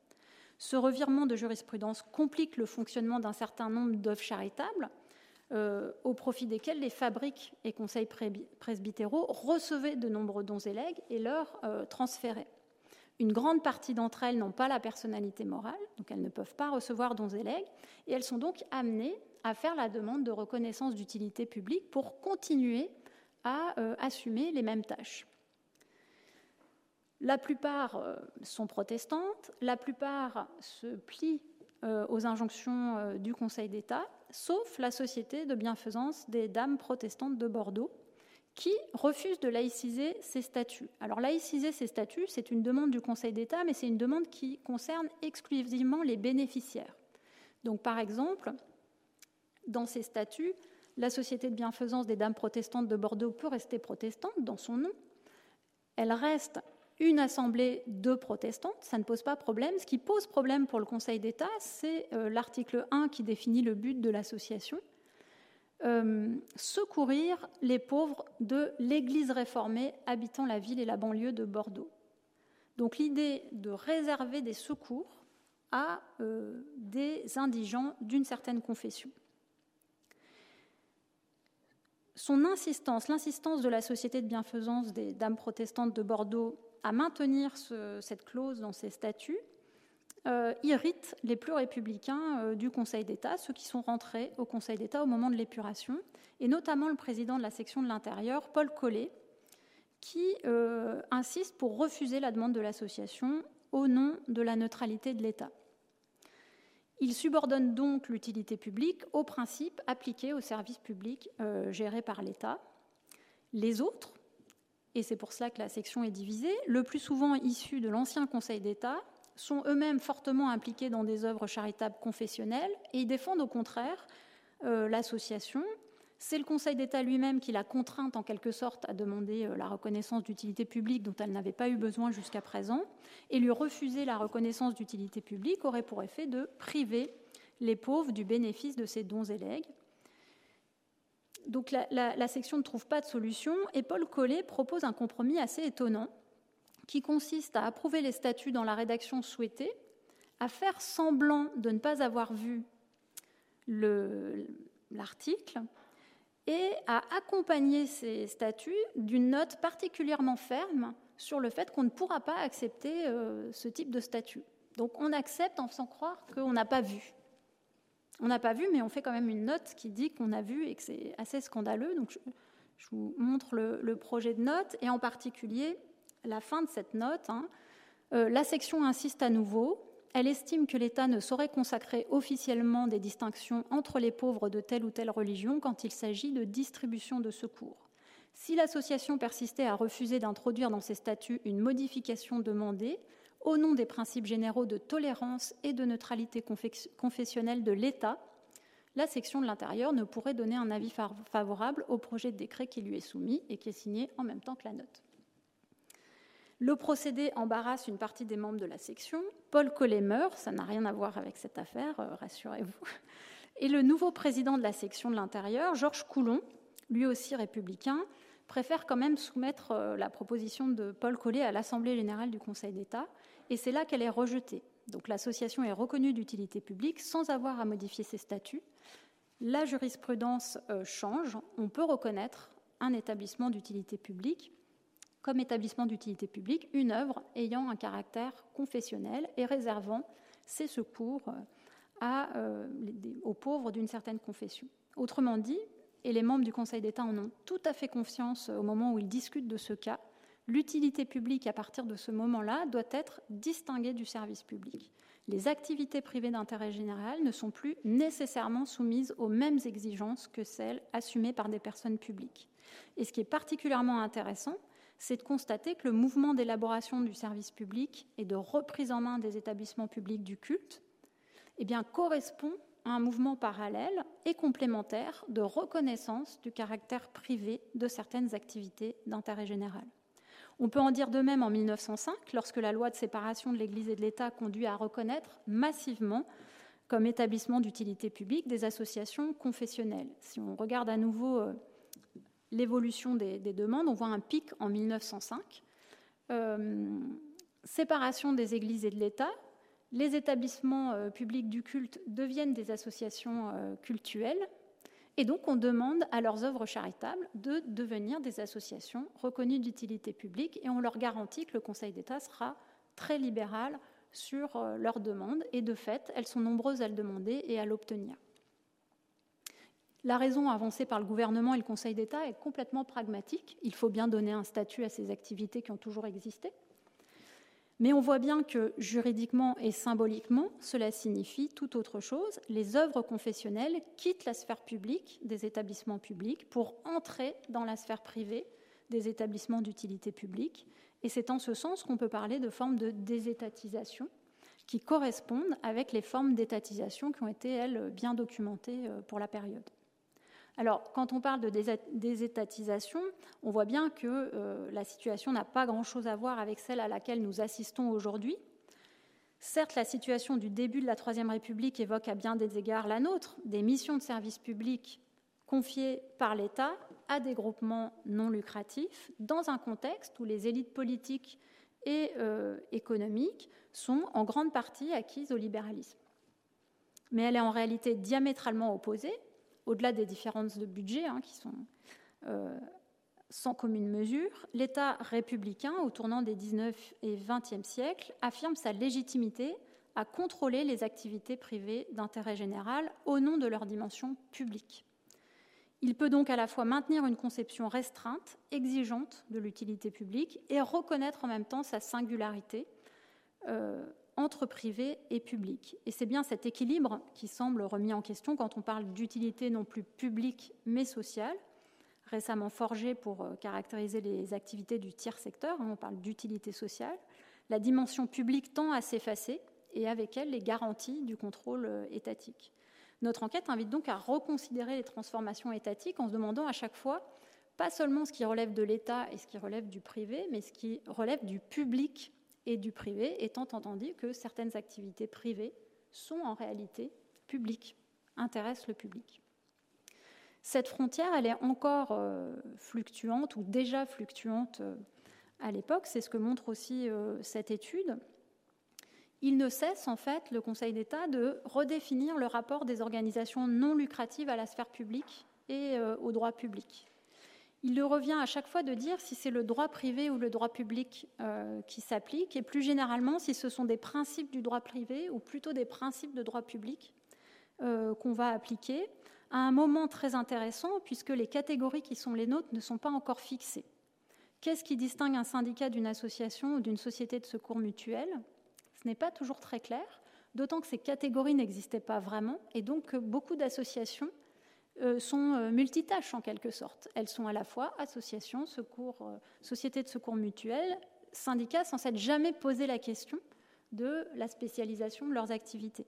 Ce revirement de jurisprudence complique le fonctionnement d'un certain nombre d'œuvres charitables, euh, au profit desquelles les fabriques et conseils presbytéraux recevaient de nombreux dons et legs et leur euh, transféraient. Une grande partie d'entre elles n'ont pas la personnalité morale, donc elles ne peuvent pas recevoir dons et legs, et elles sont donc amenées à faire la demande de reconnaissance d'utilité publique pour continuer à euh, assumer les mêmes tâches. La plupart euh, sont protestantes, la plupart se plient euh, aux injonctions euh, du Conseil d'État, sauf la Société de bienfaisance des Dames protestantes de Bordeaux, qui refuse de laïciser ses statuts. Alors laïciser ses statuts, c'est une demande du Conseil d'État, mais c'est une demande qui concerne exclusivement les bénéficiaires. Donc par exemple, dans ces statuts, la Société de bienfaisance des Dames protestantes de Bordeaux peut rester protestante dans son nom. Elle reste une assemblée de protestantes, ça ne pose pas problème. Ce qui pose problème pour le Conseil d'État, c'est euh, l'article 1 qui définit le but de l'association. Euh, secourir les pauvres de l'Église réformée habitant la ville et la banlieue de Bordeaux. Donc l'idée de réserver des secours à euh, des indigents d'une certaine confession. Son insistance, l'insistance de la Société de bienfaisance des Dames protestantes de Bordeaux à maintenir cette clause dans ses statuts euh, irrite les plus républicains euh, du Conseil d'État, ceux qui sont rentrés au Conseil d'État au moment de l'épuration, et notamment le président de la section de l'intérieur, Paul Collet, qui euh, insiste pour refuser la demande de l'association au nom de la neutralité de l'État. Il subordonne donc l'utilité publique aux principes appliqués aux services publics gérés par l'État. Les autres, et c'est pour cela que la section est divisée, le plus souvent issus de l'ancien Conseil d'État, sont eux-mêmes fortement impliqués dans des œuvres charitables confessionnelles et ils défendent au contraire euh, l'association. C'est le Conseil d'État lui-même qui l'a contrainte en quelque sorte à demander euh, la reconnaissance d'utilité publique dont elle n'avait pas eu besoin jusqu'à présent, et lui refuser la reconnaissance d'utilité publique aurait pour effet de priver les pauvres du bénéfice de ces dons et legs. Donc la, section ne trouve pas de solution et Paul Collet propose un compromis assez étonnant qui consiste à approuver les statuts dans la rédaction souhaitée, à faire semblant de ne pas avoir vu l'article et à accompagner ces statuts d'une note particulièrement ferme sur le fait qu'on ne pourra pas accepter euh, ce type de statut. Donc on accepte en faisant croire qu'on n'a pas vu. On n'a pas vu, mais on fait quand même une note qui dit qu'on a vu et que c'est assez scandaleux. Je, vous montre le, projet de note et en particulier la fin de cette note. Hein. Euh, la section insiste à nouveau elle estime que l'État ne saurait consacrer officiellement des distinctions entre les pauvres de telle ou telle religion quand il s'agit de distribution de secours. Si l'association persistait à refuser d'introduire dans ses statuts une modification demandée, au nom des principes généraux de tolérance et de neutralité confessionnelle de l'État, la section de l'intérieur ne pourrait donner un avis favorable au projet de décret qui lui est soumis et qui est signé en même temps que la note. Le procédé embarrasse une partie des membres de la section. Paul Collet meurt, ça n'a rien à voir avec cette affaire, euh, rassurez-vous. Et le nouveau président de la section de l'intérieur, Georges Coulon, lui aussi républicain, préfère quand même soumettre euh, la proposition de Paul Collet à l'Assemblée générale du Conseil d'État, et c'est là qu'elle est rejetée. Donc l'association est reconnue d'utilité publique sans avoir à modifier ses statuts. La jurisprudence euh, change, on peut reconnaître un établissement d'utilité publique comme établissement d'utilité publique une œuvre ayant un caractère confessionnel et réservant ses secours euh, aux pauvres d'une certaine confession. Autrement dit, et les membres du Conseil d'État en ont tout à fait confiance au moment où ils discutent de ce cas, l'utilité publique à partir de ce moment-là doit être distinguée du service public. Les activités privées d'intérêt général ne sont plus nécessairement soumises aux mêmes exigences que celles assumées par des personnes publiques. Et ce qui est particulièrement intéressant, c'est de constater que le mouvement d'élaboration du service public et de reprise en main des établissements publics du culte eh bien, correspond un mouvement parallèle et complémentaire de reconnaissance du caractère privé de certaines activités d'intérêt général. On peut en dire de même en 1905, lorsque la loi de séparation de l'Église et de l'État conduit à reconnaître massivement comme établissement d'utilité publique des associations confessionnelles. Si on regarde à nouveau euh, l'évolution des, demandes. On voit un pic en 1905. Euh, séparation des églises et de l'État. Les établissements euh, publics du culte deviennent des associations euh, cultuelles. Et donc, on demande à leurs œuvres charitables de devenir des associations reconnues d'utilité publique et on leur garantit que le Conseil d'État sera très libéral sur leurs demandes. Et de fait, elles sont nombreuses à le demander et à l'obtenir. La raison avancée par le gouvernement et le Conseil d'État est complètement pragmatique. Il faut bien donner un statut à ces activités qui ont toujours existé. Mais on voit bien que juridiquement et symboliquement, cela signifie tout autre chose. Les œuvres confessionnelles quittent la sphère publique des établissements publics pour entrer dans la sphère privée des établissements d'utilité publique. Et c'est en ce sens qu'on peut parler de formes de désétatisation qui correspondent avec les formes d'étatisation qui ont été, elles, bien documentées euh, pour la période. Alors, quand on parle de désétatisation, on voit bien que euh, la situation n'a pas grand-chose à voir avec celle à laquelle nous assistons aujourd'hui. Certes, la situation du début de la Troisième République évoque à bien des égards la nôtre, des missions de service public confiées par l'État à des groupements non lucratifs, dans un contexte où les élites politiques et euh, économiques sont en grande partie acquises au libéralisme. Mais elle est en réalité diamétralement opposée au-delà des différences de budget hein, qui sont euh, sans commune mesure, l'État républicain, au tournant des 19 et 20e siècles, affirme sa légitimité à contrôler les activités privées d'intérêt général au nom de leur dimension publique. Il peut donc à la fois maintenir une conception restreinte, exigeante de l'utilité publique, et reconnaître en même temps sa singularité, euh, entre privé et public. Et c'est bien cet équilibre qui semble remis en question quand on parle d'utilité non plus publique mais sociale, récemment forgée pour euh, caractériser les activités du tiers secteur, hein, on parle d'utilité sociale. La dimension publique tend à s'effacer et avec elle les garanties du contrôle euh, étatique. Notre enquête invite donc à reconsidérer les transformations étatiques en se demandant à chaque fois pas seulement ce qui relève de l'État et ce qui relève du privé, mais ce qui relève du public et du privé, étant entendu que certaines activités privées sont en réalité public, intéresse le public. Cette frontière, elle est encore euh, fluctuante ou déjà fluctuante euh, à l'époque, c'est ce que montre aussi euh, cette étude. Il ne cesse en fait, le Conseil d'État, de redéfinir le rapport des organisations non lucratives à la sphère publique et au droit public. Il le revient à chaque fois de dire si c'est le droit privé ou le droit public qui s'applique, et plus généralement si ce sont des principes du droit privé ou plutôt des principes de droit public qu'on va appliquer à un moment très intéressant puisque les catégories qui sont les nôtres ne sont pas encore fixées. Qu'est-ce qui distingue un syndicat d'une association ou d'une société de secours mutuel Ce n'est pas toujours très clair, d'autant que ces catégories n'existaient pas vraiment et donc que beaucoup d'associations euh, sont euh, multitâches en quelque sorte. Elles sont à la fois associations, euh, sociétés de secours mutuels, syndicats sans s'être jamais posé la question de la spécialisation de leurs activités.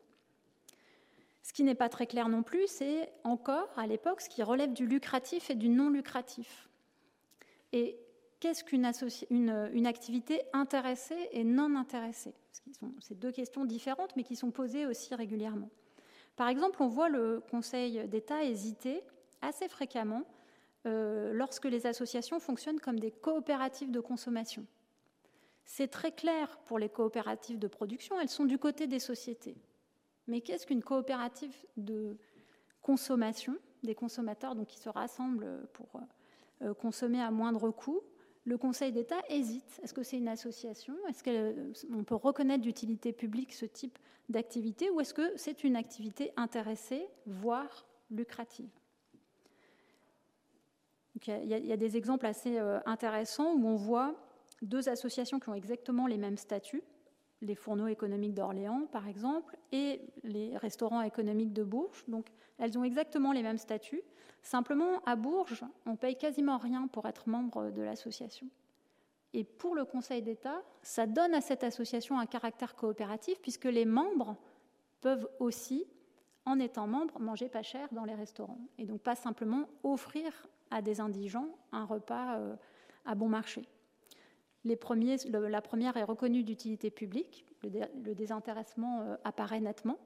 Ce qui n'est pas très clair non plus, c'est encore à l'époque ce qui relève du lucratif et du non lucratif. Et qu'est-ce qu'une une, activité intéressée et non intéressée? C'est deux questions différentes, mais qui sont posées aussi régulièrement. Par exemple, on voit le Conseil d'État hésiter assez fréquemment euh, lorsque les associations fonctionnent comme des coopératives de consommation. C'est très clair pour les coopératives de production, elles sont du côté des sociétés. Mais qu'est-ce qu'une coopérative de consommation, des consommateurs qui se rassemblent pour euh, consommer à moindre coût? Le Conseil d'État hésite. Est-ce que c'est une association? Est-ce qu'on peut reconnaître d'utilité publique ce type d'activité ou est-ce que c'est une activité intéressée, voire lucrative? Il y, a, des exemples assez euh, intéressants où on voit deux associations qui ont exactement les mêmes statuts, les fourneaux économiques d'Orléans, par exemple, et les restaurants économiques de Bourges. Donc, elles ont exactement les mêmes statuts. Simplement, à Bourges, on paye quasiment rien pour être membre de l'association. Et pour le Conseil d'État, ça donne à cette association un caractère coopératif, puisque les membres peuvent aussi, en étant membres, manger pas cher dans les restaurants. Et donc pas simplement offrir à des indigents un repas euh, à bon marché la première est reconnue d'utilité publique, le, désintéressement euh, apparaît nettement,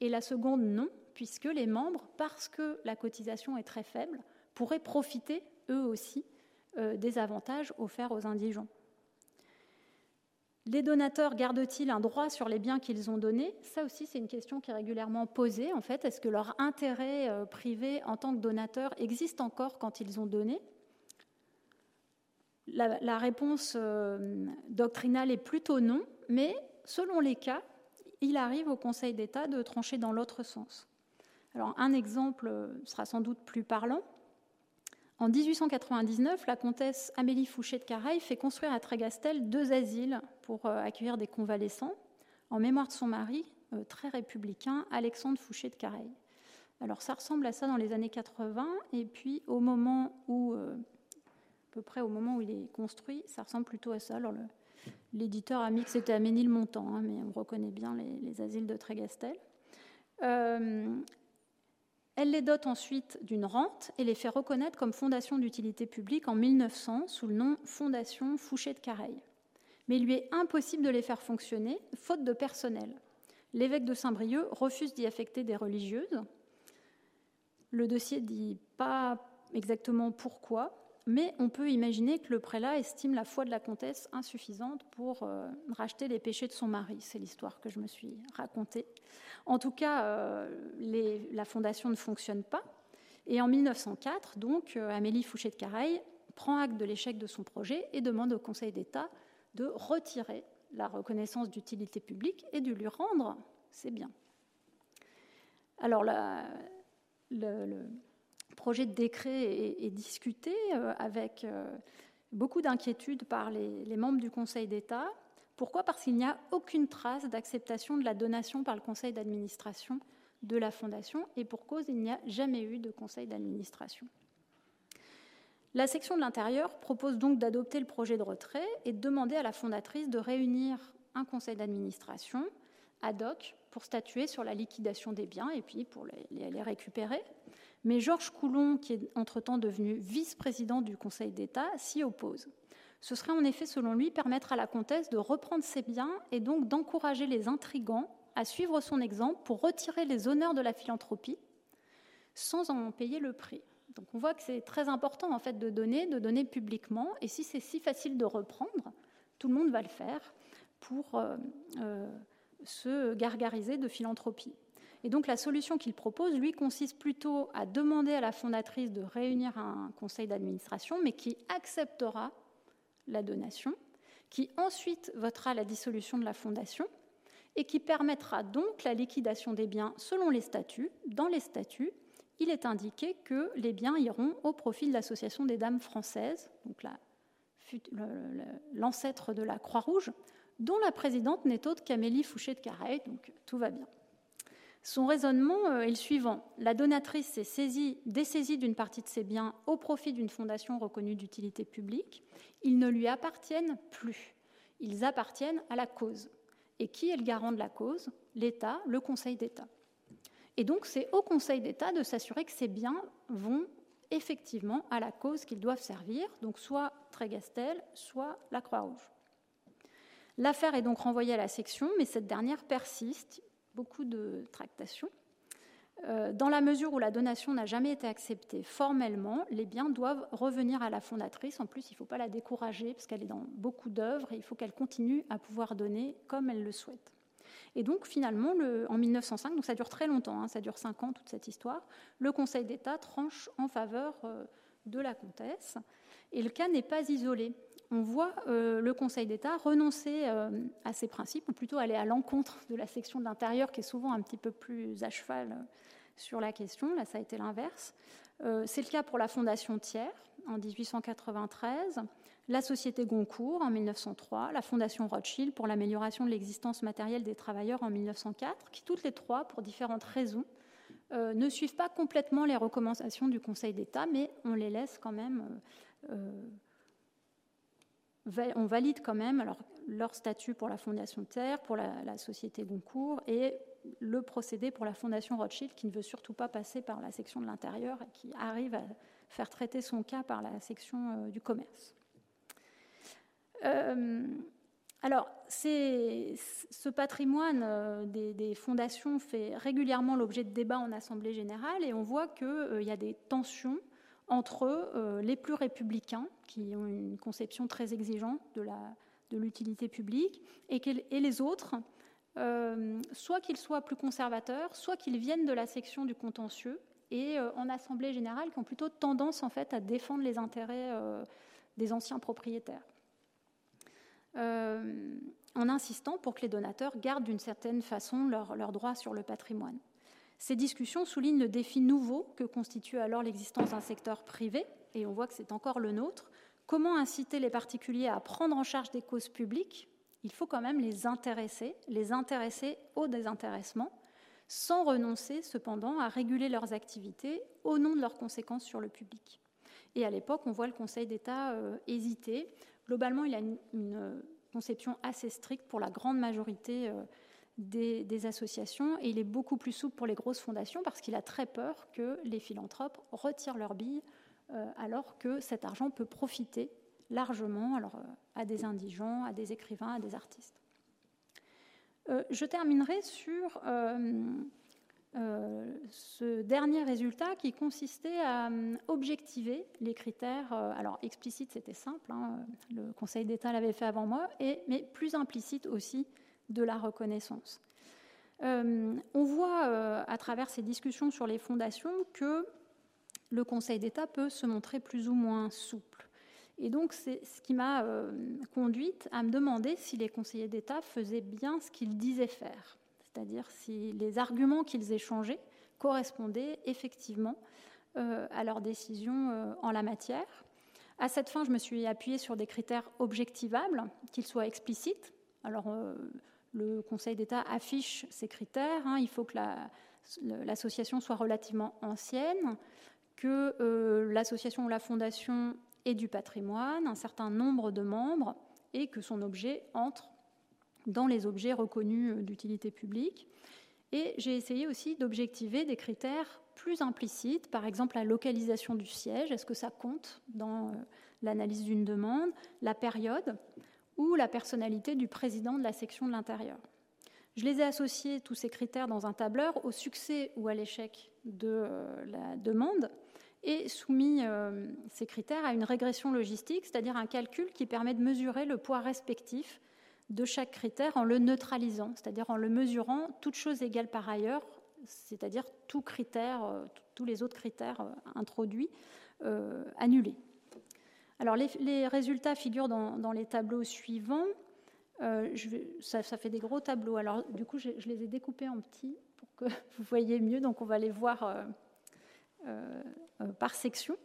et la seconde non, puisque les membres, parce que la cotisation est très faible, pourraient profiter eux aussi euh, des avantages offerts aux indigents. Les donateurs gardent-ils un droit sur les biens qu'ils ont donnés? Ça aussi, c'est une question qui est régulièrement posée. En fait, est-ce que leur intérêt euh, privé en tant que donateur existe encore quand ils ont donné? La, réponse euh, doctrinale est plutôt non, mais selon les cas, il arrive au Conseil d'État de trancher dans l'autre sens. Alors un exemple sera sans doute plus parlant. En 1899, la comtesse Amélie Fouché de Caraï fait construire à Trégastel deux asiles pour euh, accueillir des convalescents en mémoire de son mari, euh, très républicain, Alexandre Fouché de Caraï. Alors ça ressemble à ça dans les années 80, et puis au moment où peu près au moment où il est construit, ça ressemble plutôt à ça. Alors l'éditeur a mis que c'était Aménil-Montant, hein, mais on reconnaît bien les, asiles de Trégastel. Euh, elle les dote ensuite d'une rente et les fait reconnaître comme fondation d'utilité publique en 1900 sous le nom Fondation Fouché de Careil. Mais il lui est impossible de les faire fonctionner, faute de personnel. L'évêque de Saint-Brieuc refuse d'y affecter des religieuses. Le dossier dit pas exactement pourquoi, mais on peut imaginer que le prélat estime la foi de la comtesse insuffisante pour euh, racheter les péchés de son mari. C'est l'histoire que je me suis racontée. En tout cas, euh, la fondation ne fonctionne pas. Et en 1904, donc, euh, Amélie Fouché de Caraï prend acte de l'échec de son projet et demande au Conseil d'État de retirer la reconnaissance d'utilité publique et de lui rendre ses biens. Alors, le projet de décret est, discuté euh, avec euh, beaucoup d'inquiétude par les, membres du Conseil d'État. Pourquoi? Parce qu'il n'y a aucune trace d'acceptation de la donation par le Conseil d'administration de la Fondation, et pour cause, il n'y a jamais eu de Conseil d'administration. La section de l'intérieur propose donc d'adopter le projet de retrait et de demander à la fondatrice de réunir un conseil d'administration ad hoc pour statuer sur la liquidation des biens et puis pour les récupérer. Mais Georges Coulon, qui est entre-temps devenu vice-président du Conseil d'État, s'y oppose. Ce serait en effet, selon lui, permettre à la comtesse de reprendre ses biens et donc d'encourager les intrigants à suivre son exemple pour retirer les honneurs de la philanthropie sans en payer le prix. Donc on voit que c'est très important en fait de donner, de donner publiquement, et si c'est si facile de reprendre, tout le monde va le faire pour euh, euh, se gargariser de philanthropie. Et donc la solution qu'il propose, lui, consiste plutôt à demander à la fondatrice de réunir un conseil d'administration, mais qui acceptera la donation, qui ensuite votera la dissolution de la fondation et qui permettra donc la liquidation des biens selon les statuts. Dans les statuts, il est indiqué que les biens iront au profit de l'Association des Dames françaises, l'ancêtre de la Croix-Rouge, dont la présidente n'est autre qu'Amélie Fouché de Carreil, donc tout va bien. Son raisonnement euh, est le suivant. La donatrice s'est saisie, dessaisie d'une partie de ses biens au profit d'une fondation reconnue d'utilité publique. Ils ne lui appartiennent plus. Ils appartiennent à la cause. Et qui est le garant de la cause? L'État, le Conseil d'État. Et donc c'est au Conseil d'État de s'assurer que ces biens vont effectivement à la cause qu'ils doivent servir, donc soit Trégastel, soit la Croix-Rouge. L'affaire est donc renvoyée à la section, mais cette dernière persiste beaucoup de tractations. Euh, dans la mesure où la donation n'a jamais été acceptée formellement, les biens doivent revenir à la fondatrice. En plus, il ne faut pas la décourager parce qu'elle est dans beaucoup d'œuvres et il faut qu'elle continue à pouvoir donner comme elle le souhaite. Et donc finalement, en 1905, donc ça dure très longtemps, hein, ça dure cinq ans toute cette histoire, le Conseil d'État tranche en faveur euh, de la comtesse. Et le cas n'est pas isolé on voit euh, le Conseil d'État renoncer euh, à ces principes, ou plutôt aller à l'encontre de la section de l'intérieur, qui est souvent un petit peu plus à cheval euh, sur la question. Là, ça a été l'inverse. C'est le cas pour la Fondation Thiers en 1893, la Société Goncourt en 1903, la Fondation Rothschild pour l'amélioration de l'existence matérielle des travailleurs en 1904, qui toutes les trois, pour différentes raisons, ne suivent pas complètement les recommandations du Conseil d'État, mais on les laisse quand même on valide quand même leur statut pour la Fondation Terre, pour la, Société Goncourt et le procédé pour la Fondation Rothschild qui ne veut surtout pas passer par la section de l'intérieur et qui arrive à faire traiter son cas par la section euh, du commerce. Euh, alors, ce patrimoine euh, des, fondations fait régulièrement l'objet de débats en Assemblée générale et on voit qu'il y a des tensions entre euh, les plus républicains, qui ont une conception très exigeante de l'utilité publique, et, les autres, euh, soit qu'ils soient plus conservateurs, soit qu'ils viennent de la section du contentieux, et euh, en assemblée générale, qui ont plutôt tendance en fait à défendre les intérêts des anciens propriétaires. en insistant pour que les donateurs gardent d'une certaine façon leurs leur droits sur le patrimoine. Ces discussions soulignent le défi nouveau que constitue alors l'existence d'un secteur privé, et on voit que c'est encore le nôtre. Comment inciter les particuliers à prendre en charge des causes publiques? Il faut quand même les intéresser, les intéresser au désintéressement, sans renoncer cependant à réguler leurs activités au nom de leurs conséquences sur le public. Et à l'époque, on voit le Conseil d'État euh, hésiter. Globalement, il a une, conception assez stricte pour la grande majorité euh, des, associations et il est beaucoup plus souple pour les grosses fondations parce qu'il a très peur que les philanthropes retirent leurs billes euh, alors que cet argent peut profiter largement euh, à des indigents, à des écrivains, à des artistes. Euh, je terminerai sur ce dernier résultat qui consistait à objectiver les critères. alors explicite, c'était simple, hein, le Conseil d'État l'avait fait avant moi, mais plus implicite aussi de la reconnaissance. Euh, on voit euh, à travers ces discussions sur les fondations que le Conseil d'État peut se montrer plus ou moins souple. Et donc c'est ce qui m'a euh, conduite à me demander si les conseillers d'État faisaient bien ce qu'ils disaient faire, c'est-à-dire si les arguments qu'ils échangeaient correspondaient effectivement à leurs décisions en la matière. À cette fin, je me suis appuyée sur des critères objectivables, qu'ils soient explicites. Alors, le Conseil d'État affiche ces critères. Hein. Il faut que l'association soit relativement ancienne, que euh, l'association ou la fondation ait du patrimoine, un certain nombre de membres, et que son objet entre dans les objets reconnus euh, d'utilité publique. Et j'ai essayé aussi d'objectiver des critères plus implicites, par exemple la localisation du siège, est-ce que ça compte dans euh, l'analyse d'une demande, la période, ou la personnalité du président de la section de l'intérieur. Je les ai associés, tous ces critères, dans un tableur au succès ou à l'échec de la demande et soumis ces critères à une régression logistique, c'est-à-dire un calcul qui permet de mesurer le poids respectif de chaque critère en le neutralisant, c'est-à-dire en le mesurant, toutes choses égales par ailleurs, c'est-à-dire tous critères, tous les autres critères introduits, annulés. Alors les, résultats figurent dans, les tableaux suivants. Euh, ça, fait des gros tableaux. Alors du coup, je, les ai découpés en petits pour que vous voyez mieux. Donc on va les voir euh, euh, par section.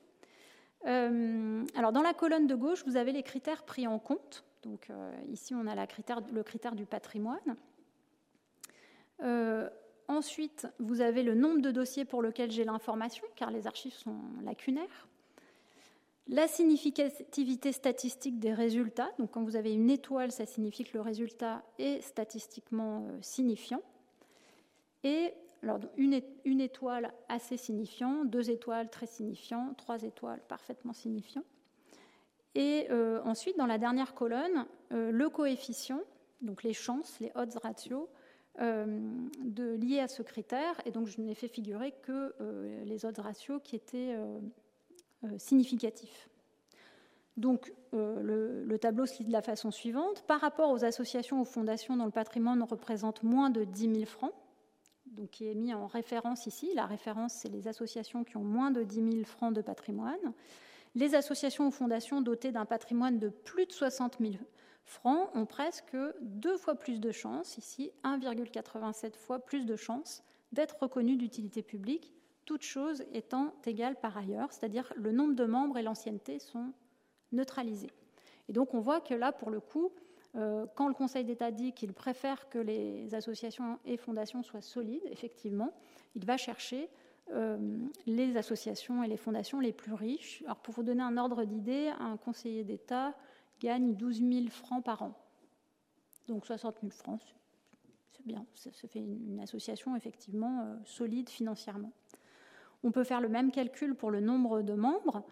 alors dans la colonne de gauche, vous avez les critères pris en compte. Donc ici, on a le critère du patrimoine. ensuite, vous avez le nombre de dossiers pour lesquels j'ai l'information, car les archives sont lacunaires la significativité statistique des résultats. Donc quand vous avez une étoile, ça signifie que le résultat est statistiquement euh, signifiant. Et alors, une, étoile assez signifiant, deux étoiles très signifiant, trois étoiles parfaitement signifiant. Et euh, ensuite, dans la dernière colonne, euh, le coefficient, donc les chances, les odds ratios, de, liés à ce critère. Et donc, je n'ai fait figurer que les odds ratios qui étaient significatif. Donc euh, le, tableau se lit de la façon suivante. Par rapport aux associations ou fondations dont le patrimoine représente moins de 10 000 francs, donc qui est mis en référence ici, la référence c'est les associations qui ont moins de 10 000 francs de patrimoine, les associations ou fondations dotées d'un patrimoine de plus de 60 000 francs ont presque deux fois plus de chances, ici 1,87 fois plus de chances d'être reconnues d'utilité publique toutes choses étant égales par ailleurs, c'est-à-dire le nombre de membres et l'ancienneté sont neutralisés. Et donc on voit que là, pour le coup, euh, quand le Conseil d'État dit qu'il préfère que les associations et fondations soient solides, effectivement, il va chercher euh, les associations et les fondations les plus riches. Alors pour vous donner un ordre d'idée, un conseiller d'État gagne 12 000 francs par an. Donc 60 000 francs, c'est bien, ça, fait une association effectivement euh, solide financièrement. On peut faire le même calcul pour le nombre de membres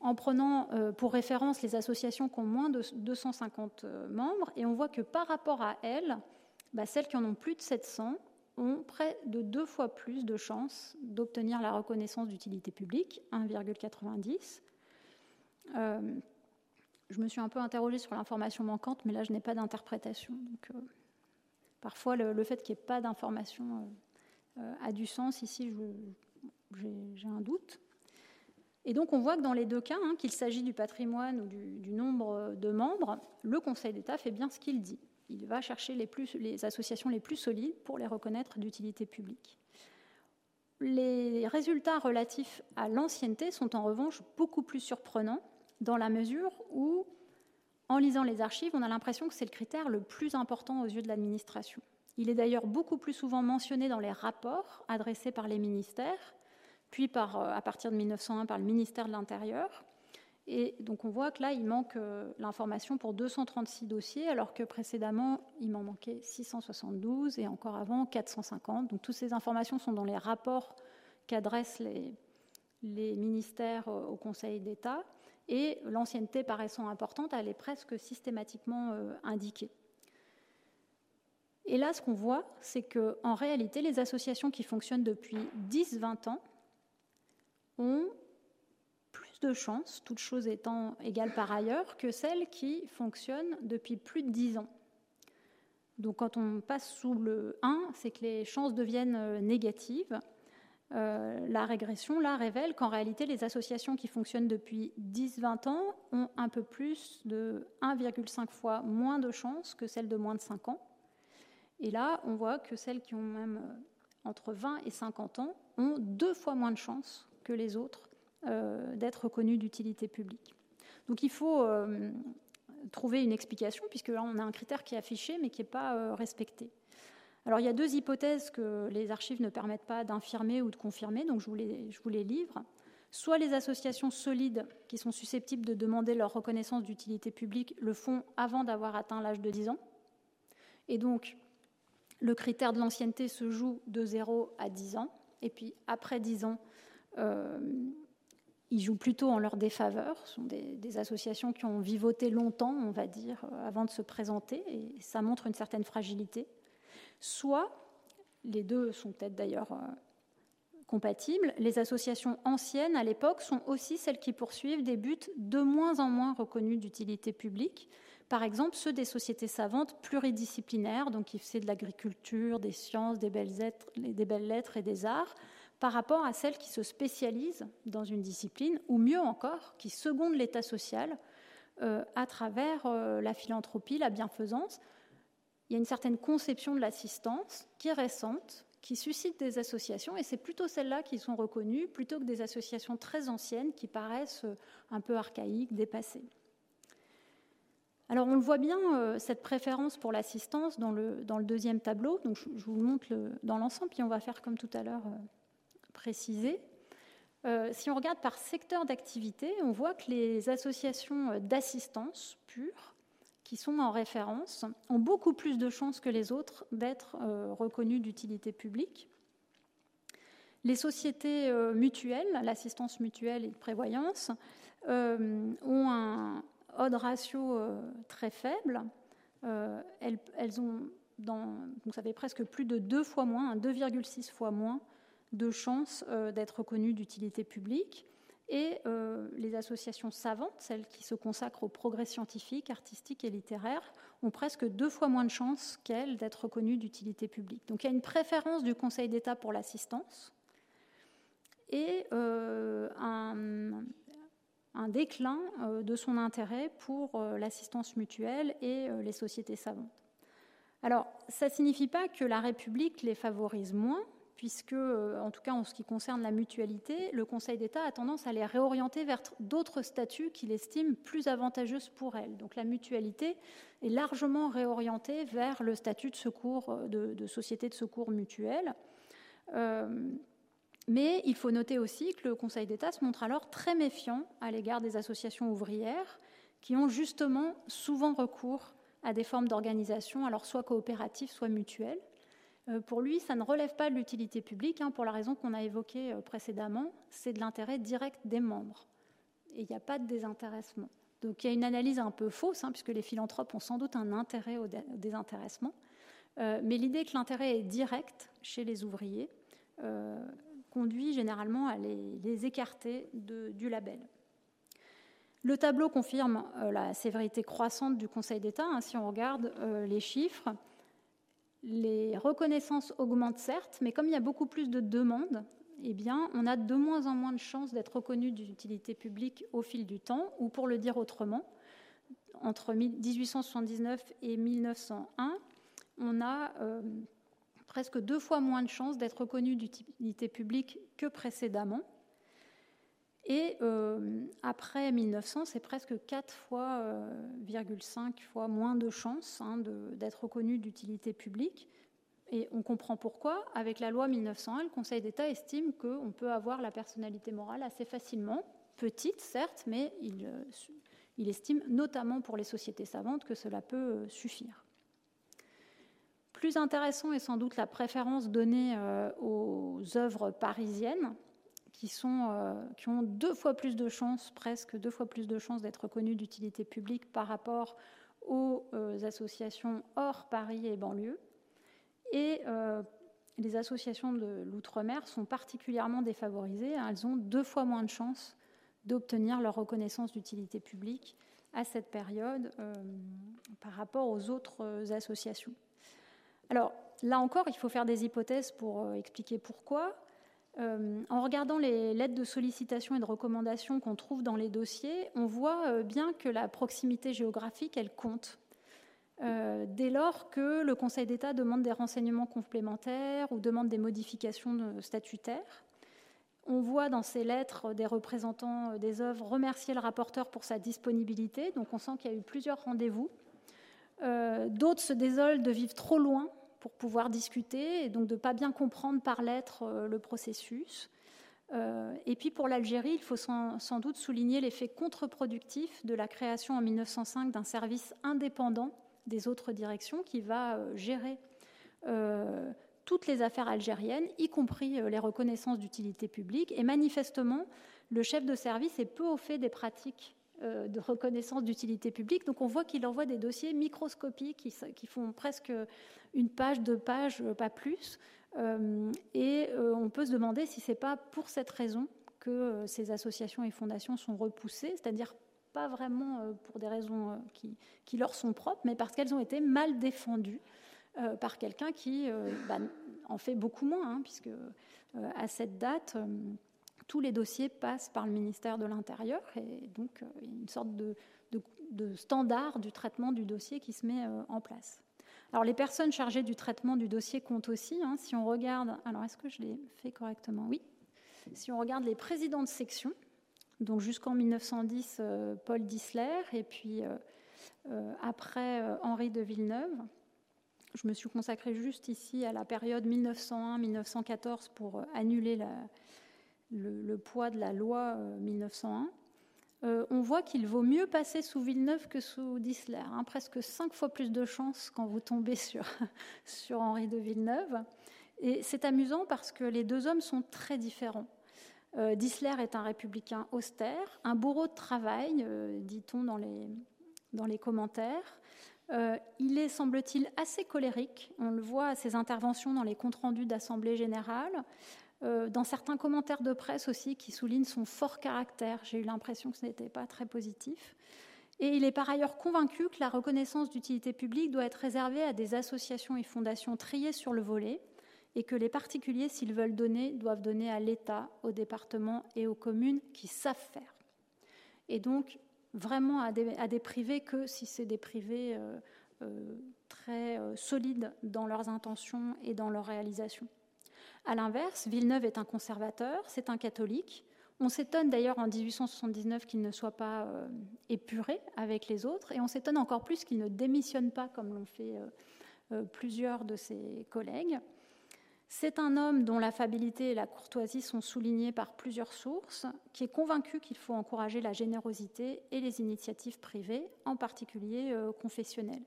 en prenant euh, pour référence les associations qui ont moins de 250 euh, membres, et on voit que par rapport à elles, bah, celles qui en ont plus de 700 ont près de deux fois plus de chances d'obtenir la reconnaissance d'utilité publique, 1,90. Euh, je me suis un peu interrogée sur l'information manquante, mais là je n'ai pas d'interprétation. Parfois le, fait qu'il n'y ait pas d'information a du sens. Ici, j'ai un doute. Et donc on voit que dans les deux cas, hein, qu'il s'agit du patrimoine ou du, nombre de membres, le Conseil d'État fait bien ce qu'il dit. Il va chercher les, associations les plus solides pour les reconnaître d'utilité publique. Les résultats relatifs à l'ancienneté sont en revanche beaucoup plus surprenants dans la mesure où, en lisant les archives, on a l'impression que c'est le critère le plus important aux yeux de l'administration. Il est d'ailleurs beaucoup plus souvent mentionné dans les rapports adressés par les ministères puis euh, à partir de 1901 par le ministère de l'Intérieur. Et donc on voit que là, il manque euh, l'information pour 236 dossiers, alors que précédemment, il m'en manquait 672 et encore avant 450. Donc toutes ces informations sont dans les rapports qu'adressent les, les ministères euh, au Conseil d'État. Et l'ancienneté paraissant importante, elle est presque systématiquement indiquée. Et là, ce qu'on voit, c'est qu'en réalité, les associations qui fonctionnent depuis 10-20 ans ont plus de chances, toutes choses étant égales par ailleurs, que celles qui fonctionnent depuis plus de 10 ans. Donc quand on passe sous le 1, c'est que les chances deviennent euh, négatives. Euh, la régression, là, révèle qu'en réalité, les associations qui fonctionnent depuis 10-20 ans ont un peu plus de 1,5 fois moins de chances que celles de moins de 5 ans. Et là, on voit que celles qui ont même euh, entre 20 et 50 ans ont deux fois moins de chances que les autres euh, d'être reconnus d'utilité publique. Donc il faut euh, trouver une explication, puisque là on a un critère qui est affiché mais qui n'est pas euh, respecté. Alors il y a deux hypothèses que les archives ne permettent pas d'infirmer ou de confirmer, donc je vous, les, je vous les livre. Soit les associations solides qui sont susceptibles de demander leur reconnaissance d'utilité publique le font avant d'avoir atteint l'âge de 10 ans. Et donc, le critère de l'ancienneté se joue de 0 à 10 ans. Et puis, après 10 ans, ils jouent plutôt en leur défaveur. Ce sont des, associations qui ont vivoté longtemps, on va dire, euh, avant de se présenter, et ça montre une certaine fragilité. soit, les deux sont peut-être d'ailleurs compatibles, les associations anciennes à l'époque sont aussi celles qui poursuivent des buts de moins en moins reconnus d'utilité publique, par exemple ceux des sociétés savantes pluridisciplinaires, donc qui faisaient de l'agriculture, des sciences, des belles lettres et des arts, par rapport à celles qui se spécialisent dans une discipline, ou mieux encore, qui secondent l'état social euh, à travers euh, la philanthropie, la bienfaisance. Il y a une certaine conception de l'assistance qui est récente, qui suscite des associations, et c'est plutôt celles-là qui sont reconnues, plutôt que des associations très anciennes qui paraissent euh, un peu archaïques, dépassées. Alors on le voit bien, cette préférence pour l'assistance dans le, deuxième tableau, je, vous montre dans l'ensemble, puis on va faire comme tout à l'heure précisé. Euh, si on regarde par secteur d'activité, on voit que les associations d'assistance pure, qui sont en référence, ont beaucoup plus de chances que les autres d'être euh, reconnues d'utilité publique. Les sociétés euh, mutuelles, l'assistance mutuelle et de prévoyance, ont un odd ratio très faible. Elles, ont, dans, ça fait presque plus de deux fois moins, 2,6 fois moins de chances euh, d'être reconnues d'utilité publique. Et euh, les associations savantes, celles qui se consacrent au progrès scientifique, artistique et littéraire, ont presque deux fois moins de chances qu'elles d'être reconnues d'utilité publique. Donc il y a une préférence du Conseil d'État pour l'assistance et euh, un, un, déclin de son intérêt pour l'assistance mutuelle et les sociétés savantes. Alors, ça ne signifie pas que la République les favorise moins, puisque, euh, en tout cas en ce qui concerne la mutualité, le Conseil d'État a tendance à les réorienter vers d'autres statuts qu'il estime plus avantageux pour elles. Donc la mutualité est largement réorientée vers le statut de secours euh, de, société de secours mutuelle. Euh, mais il faut noter aussi que le Conseil d'État se montre alors très méfiant à l'égard des associations ouvrières qui ont justement souvent recours à des formes d'organisation, alors soit coopératives, soit mutuelles. Euh, pour lui, ça ne relève pas de l'utilité publique, hein, pour la raison qu'on a évoquée euh, précédemment, c'est de l'intérêt direct des membres. Et il n'y a pas de désintéressement. Donc il y a une analyse un peu fausse, hein, puisque les philanthropes ont sans doute un intérêt au désintéressement. Euh, mais l'idée que l'intérêt est direct chez les ouvriers conduit généralement à les, écarter du label. Le tableau confirme la sévérité croissante du Conseil d'État. Hein, si on regarde les chiffres, les reconnaissances augmentent certes, mais comme il y a beaucoup plus de demandes, eh on a de moins en moins de chances d'être reconnu d'utilité publique au fil du temps, ou pour le dire autrement, entre 1879 et 1901, on a euh, presque deux fois moins de chances d'être reconnu d'utilité publique que précédemment. Et euh, après 1900, c'est presque 4 fois, euh, fois moins de chances hein, d'être reconnu d'utilité publique. Et on comprend pourquoi. Avec la loi 1901, le Conseil d'État estime qu'on peut avoir la personnalité morale assez facilement, petite certes, mais il, euh, il estime notamment pour les sociétés savantes que cela peut suffire. Plus intéressant est sans doute la préférence donnée aux œuvres parisiennes euh, qui ont deux fois plus de chances, presque deux fois plus de chances d'être reconnues d'utilité publique par rapport aux euh, associations hors Paris et banlieue. Et euh, les associations de l'outre-mer sont particulièrement défavorisées. Elles ont deux fois moins de chances d'obtenir leur reconnaissance d'utilité publique à cette période par rapport aux autres associations. Alors là encore, il faut faire des hypothèses pour expliquer pourquoi. Euh, en regardant les lettres de sollicitation et de recommandation qu'on trouve dans les dossiers, on voit euh, bien que la proximité géographique, elle compte. Euh, dès lors que le Conseil d'État demande des renseignements complémentaires ou demande des modifications statutaires, on voit dans ces lettres des représentants des œuvres remercier le rapporteur pour sa disponibilité, donc on sent qu'il y a eu plusieurs rendez-vous. D'autres se désolent de vivre trop loin pour pouvoir discuter et donc de ne pas bien comprendre par lettre euh, le processus. Euh, et puis pour l'Algérie, il faut sans, doute souligner l'effet contre-productif de la création en 1905 d'un service indépendant des autres directions qui va euh, gérer toutes les affaires algériennes, y compris les reconnaissances d'utilité publique. Et manifestement, le chef de service est peu au fait des pratiques de reconnaissance d'utilité publique. Donc on voit qu'il envoie des dossiers microscopiques qui, font presque une page, deux pages, pas plus. et on peut se demander si c'est pas pour cette raison que ces associations et fondations sont repoussées, c'est-à-dire pas vraiment euh, pour des raisons euh, qui, leur sont propres, mais parce qu'elles ont été mal défendues euh, par quelqu'un qui bah, en fait beaucoup moins, hein, puisque à cette date, tous les dossiers passent par le ministère de l'Intérieur, et donc a une sorte de, standard du traitement du dossier qui se met en place. Alors les personnes chargées du traitement du dossier comptent aussi. Hein, si on regarde, alors est-ce que je l'ai fait correctement? Oui. Si on regarde les présidents de section, donc jusqu'en 1910, euh, Paul Dissler, et puis euh, euh, après Henri de Villeneuve. Je me suis consacrée juste ici à la période 1901-1914 pour annuler le, poids de la loi 1901. on voit qu'il vaut mieux passer sous Villeneuve que sous Dissler. Hein. presque cinq fois plus de chances quand vous tombez sur, sur Henri de Villeneuve. Et c'est amusant parce que les deux hommes sont très différents. Euh, Dissler est un républicain austère, un bourreau de travail, euh, dit-on dans les, dans les commentaires. Euh, il est, semble-t-il, assez colérique. On le voit à ses interventions dans les comptes rendus d'Assemblée générale, dans certains commentaires de presse aussi qui soulignent son fort caractère. J'ai eu l'impression que ce n'était pas très positif. Et il est par ailleurs convaincu que la reconnaissance d'utilité publique doit être réservée à des associations et fondations triées sur le volet, et que les particuliers, s'ils veulent donner, doivent donner à l'État, aux départements et aux communes qui savent faire. Et donc, vraiment à des, privés que si c'est des privés euh, euh, très euh, solides dans leurs intentions et dans leurs réalisations. À l'inverse, Villeneuve est un conservateur, c'est un catholique. On s'étonne d'ailleurs en 1879 qu'il ne soit pas épuré avec les autres, et on s'étonne encore plus qu'il ne démissionne pas comme l'ont fait plusieurs de ses collègues. C'est un homme dont l'affabilité et la courtoisie sont soulignées par plusieurs sources, qui est convaincu qu'il faut encourager la générosité et les initiatives privées, en particulier euh, confessionnelles.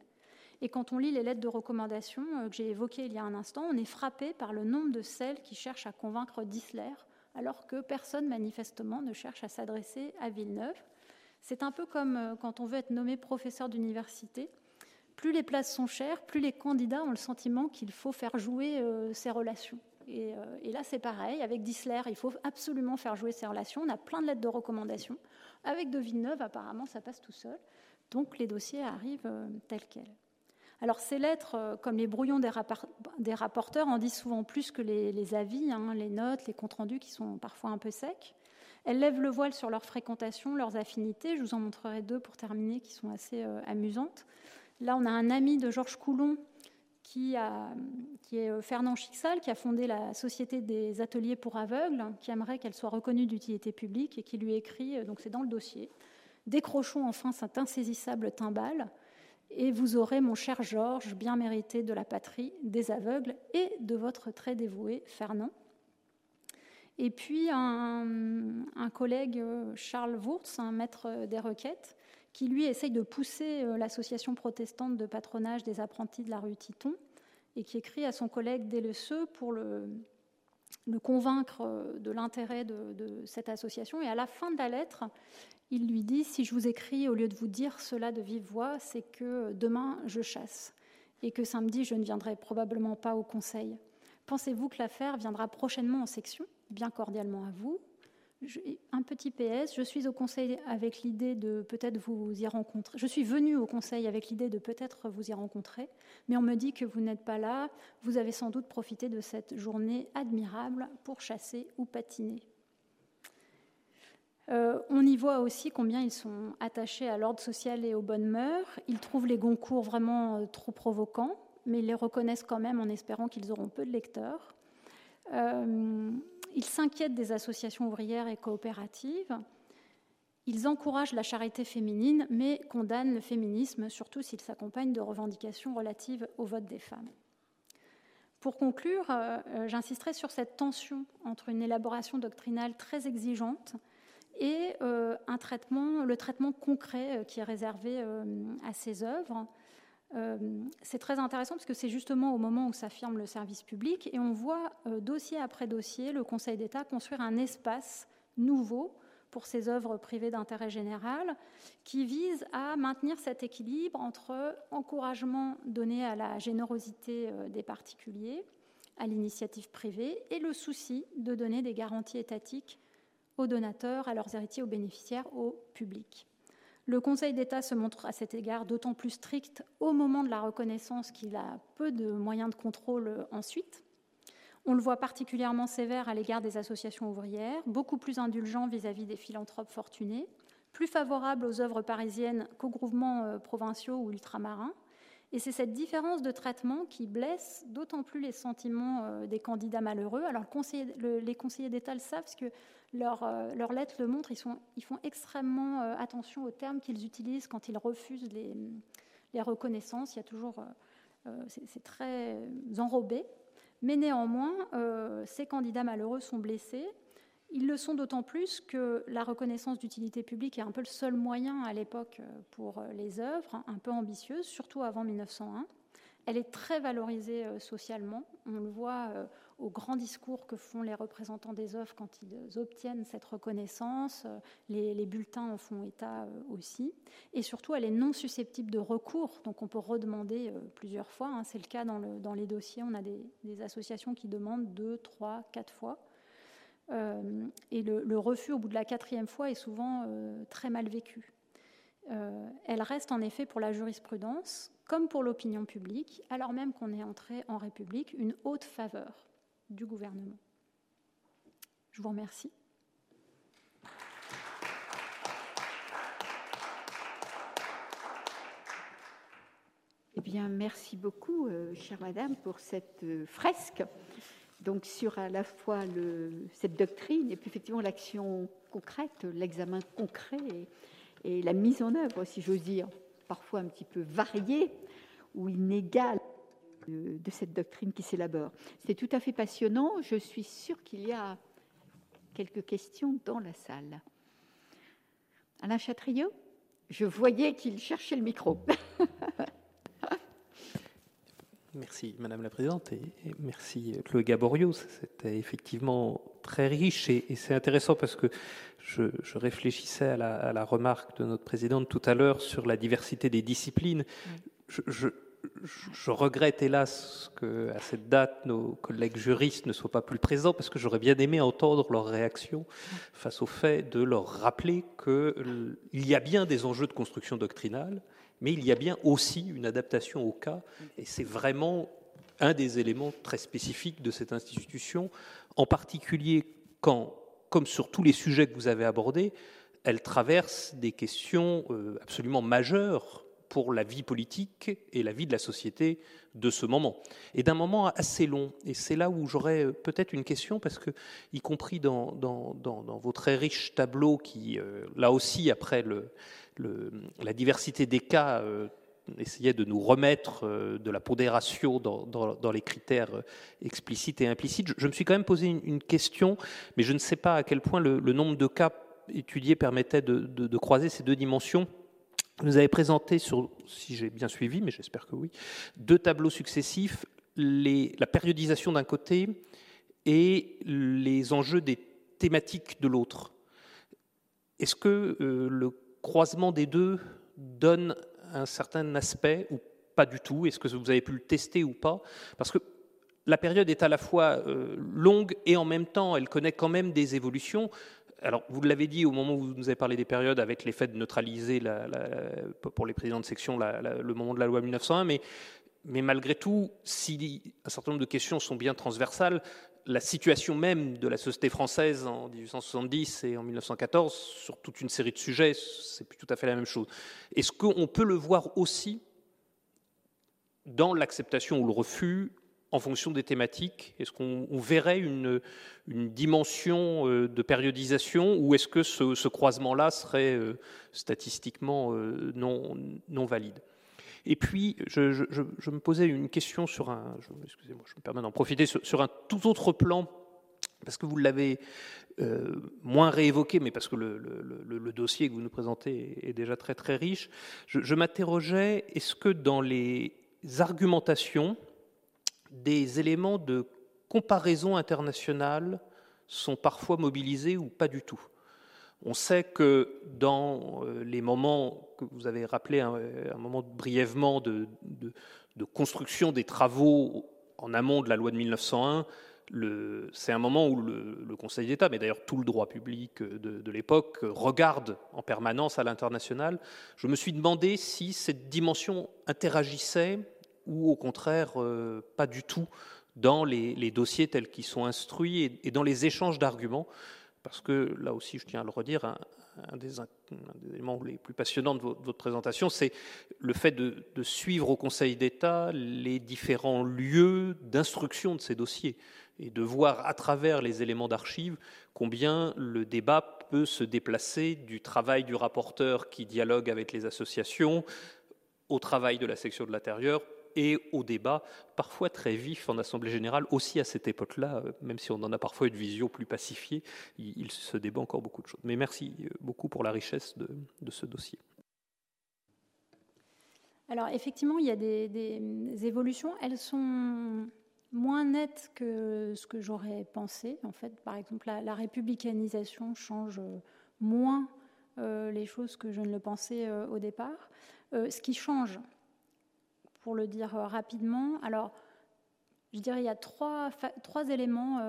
Et quand on lit les lettres de recommandation euh, que j'ai évoquées il y a un instant, on est frappé par le nombre de celles qui cherchent à convaincre Dissler, alors que personne manifestement ne cherche à s'adresser à Villeneuve. C'est un peu comme euh, quand on veut être nommé professeur d'université plus les places sont chères, plus les candidats ont le sentiment qu'il faut faire jouer euh, ces relations. Et, là, c'est pareil. Avec Dissler, il faut absolument faire jouer ces relations. On a plein de lettres de recommandation. Avec De Villeneuve, apparemment, ça passe tout seul. Donc, les dossiers arrivent tels quels. Alors, ces lettres, comme les brouillons des, rapporteurs, en disent souvent plus que les, avis, hein, les notes, les comptes rendus qui sont parfois un peu secs. Elles lèvent le voile sur leur fréquentation, leurs affinités. Je vous en montrerai deux pour terminer qui sont assez amusantes. Là, on a un ami de Georges Coulon qui, est euh, Fernand Chixal, qui a fondé la Société des ateliers pour aveugles, qui aimerait qu'elle soit reconnue d'utilité publique et qui lui écrit, euh, donc c'est dans le dossier, Décrochons enfin cet insaisissable timbal, et vous aurez, mon cher Georges, bien mérité de la patrie, des aveugles et de votre très dévoué Fernand. Et puis un, collègue, euh, Charles Wurtz, un maître des requêtes, qui lui essaye de pousser euh, l'association protestante de patronage des apprentis de la rue Titon et qui écrit à son collègue Delesseux pour le, le convaincre euh, de l'intérêt de, cette association. Et à la fin de la lettre, il lui dit Si je vous écris au lieu de vous dire cela de vive voix, c'est que demain je chasse et que samedi je ne viendrai probablement pas au conseil. Pensez-vous que l'affaire viendra prochainement en section? Bien cordialement à vous, un petit PS, je suis au conseil avec l'idée de peut-être vous y rencontrer. Je suis venue au conseil avec l'idée de peut-être vous y rencontrer, mais on me dit que vous n'êtes pas là. Vous avez sans doute profité de cette journée admirable pour chasser ou patiner. Euh, on y voit aussi combien ils sont attachés à l'ordre social et aux bonnes mœurs. Ils trouvent les Goncourt vraiment euh, trop provocants, mais ils les reconnaissent quand même en espérant qu'ils auront peu de lecteurs. Euh, ils s'inquiètent des associations ouvrières et coopératives. Ils encouragent la charité féminine, mais condamnent le féminisme, surtout s'il s'accompagne de revendications relatives au vote des femmes. Pour conclure, euh, euh, j'insisterai sur cette tension entre une élaboration doctrinale très exigeante et euh, le traitement concret qui est réservé à ces œuvres. Euh, c'est très intéressant parce que c'est justement au moment où s'affirme le service public et on voit euh, dossier après dossier le Conseil d'État construire un espace nouveau pour ces œuvres privées d'intérêt général, qui vise à maintenir cet équilibre entre encouragement donné à la générosité euh, des particuliers, à l'initiative privée, et le souci de donner des garanties étatiques aux donateurs, à leurs héritiers, aux bénéficiaires, au public. Le Conseil d'État se montre à cet égard d'autant plus strict au moment de la reconnaissance qu'il a peu de moyens de contrôle ensuite. On le voit particulièrement sévère à l'égard des associations ouvrières, beaucoup plus indulgent vis-à-vis des philanthropes fortunés, plus favorable aux œuvres parisiennes qu'aux groupements euh, provinciaux ou ultramarins. Et c'est cette différence de traitement qui blesse d'autant plus les sentiments euh, des candidats malheureux. Alors les conseillers d'État le savent, parce que leurs euh, lettres le montrent, ils, font extrêmement attention aux termes qu'ils utilisent quand ils refusent les, les reconnaissances. Il y a toujours, c'est très enrobé. Mais néanmoins, euh, ces candidats malheureux sont blessés. Ils le sont d'autant plus que la reconnaissance d'utilité publique est un peu le seul moyen à l'époque euh, pour euh, les œuvres, un peu ambitieuses, surtout avant 1901. Elle est très valorisée socialement. On le voit aux grands discours que font les représentants des œuvres quand ils obtiennent cette reconnaissance. Les, bulletins en font état euh, aussi. Et surtout, elle est non susceptible de recours, donc on peut redemander euh, plusieurs fois. Hein. C'est le cas dans, les dossiers. On a des, associations qui demandent deux, trois, quatre fois. Euh, et le, refus au bout de la quatrième fois est souvent très mal vécu. elle reste en effet pour la jurisprudence, comme pour l'opinion publique, alors même qu'on est entré en République, une haute faveur du gouvernement. Je vous remercie. Eh bien, merci beaucoup, euh, chère madame, pour cette euh, fresque. Donc, sur à la fois cette doctrine et puis effectivement l'action concrète, l'examen concret et, la mise en œuvre, si j'ose dire, parfois un petit peu variée ou inégale de, cette doctrine qui s'élabore. C'est tout à fait passionnant. Je suis sûre qu'il y a quelques questions dans la salle. Alain Chatriot Je voyais qu'il cherchait le micro. Merci Madame la Présidente et merci Chloé Gaborio. C'était effectivement très riche et, c'est intéressant parce que je, réfléchissais à la, remarque de notre Présidente tout à l'heure sur la diversité des disciplines. je, je regrette hélas que à cette date nos collègues juristes ne soient pas plus présents parce que j'aurais bien aimé entendre leur réaction face au fait de leur rappeler qu'il y a bien des enjeux de construction doctrinale, mais il y a bien aussi une adaptation au cas, et c'est vraiment un des éléments très spécifiques de cette institution, en particulier quand, comme sur tous les sujets que vous avez abordés, elle traverse des questions euh, absolument majeures pour la vie politique et la vie de la société de ce moment. Et d'un moment assez long. Et c'est là où j'aurais euh, peut-être une question, parce que, y compris dans, dans, vos très riches tableaux, qui, euh, là aussi, après le, la diversité des cas, essayaient de nous remettre de la pondération dans, les critères explicites et implicites, je, me suis quand même posé une, question, mais je ne sais pas à quel point le, nombre de cas étudiés permettait de croiser ces deux dimensions vous avez présenté, si j'ai bien suivi, mais j'espère que oui, deux tableaux successifs, la périodisation d'un côté et les enjeux des thématiques de l'autre. Est-ce que euh, le croisement des deux donne un certain aspect ou pas du tout? Est-ce que vous avez pu le tester ou pas? Parce que la période est à la fois euh, longue et en même temps, elle connaît quand même des évolutions. Alors, vous l'avez dit au moment où vous nous avez parlé des périodes avec l'effet de neutraliser pour les présidents de section le moment de la loi 1901, mais, mais malgré tout, si un certain nombre de questions sont bien transversales, la situation même de la société française en 1870 et en 1914, sur toute une série de sujets, c'est plus tout à fait la même chose. Est-ce qu'on peut le voir aussi dans l'acceptation ou le refus en fonction des thématiques? Est-ce qu'on verrait une, dimension euh, de périodisation ou est-ce que ce, croisement-là serait euh, statistiquement euh, non, non valide? Et puis, je, me posais une question sur un, excusez-moi, je me permets d'en profiter, sur, un tout autre plan, parce que vous l'avez moins réévoqué, mais parce que le, dossier que vous nous présentez est déjà très très riche. je m'interrogeais, est-ce que dans les argumentations, des éléments de comparaison internationale sont parfois mobilisés ou pas du tout? On sait que dans les moments que vous avez rappelé un, moment brièvement de, construction des travaux en amont de la loi de 1901, c'est un moment où le, Conseil d'État, mais d'ailleurs tout le droit public de, l'époque, regarde en permanence à l'international. Je me suis demandé si cette dimension interagissait ou au contraire euh, pas du tout dans les, dossiers tels qu'ils sont instruits et, dans les échanges d'arguments. Parce que là aussi, je tiens à le redire, un, des, éléments les plus passionnants de votre, présentation, c'est le fait de, de suivre au Conseil d'État les différents lieux d'instruction de ces dossiers et de voir à travers les éléments d'archives combien le débat peut se déplacer du travail du rapporteur qui dialogue avec les associations au travail de la section de l'intérieur et au débat, parfois très vif en Assemblée générale, aussi à cette époque-là, même si on en a parfois une vision plus pacifiée, il, se débat encore beaucoup de choses. Mais merci beaucoup pour la richesse de, ce dossier. Alors effectivement, il y a des, évolutions. Elles sont moins nette que ce que j'aurais pensé. En fait, par exemple, la, républicanisation change moins euh, les choses que je ne le pensais euh, au départ. Euh, ce qui change, pour le dire rapidement, alors je dirais il y a trois, trois éléments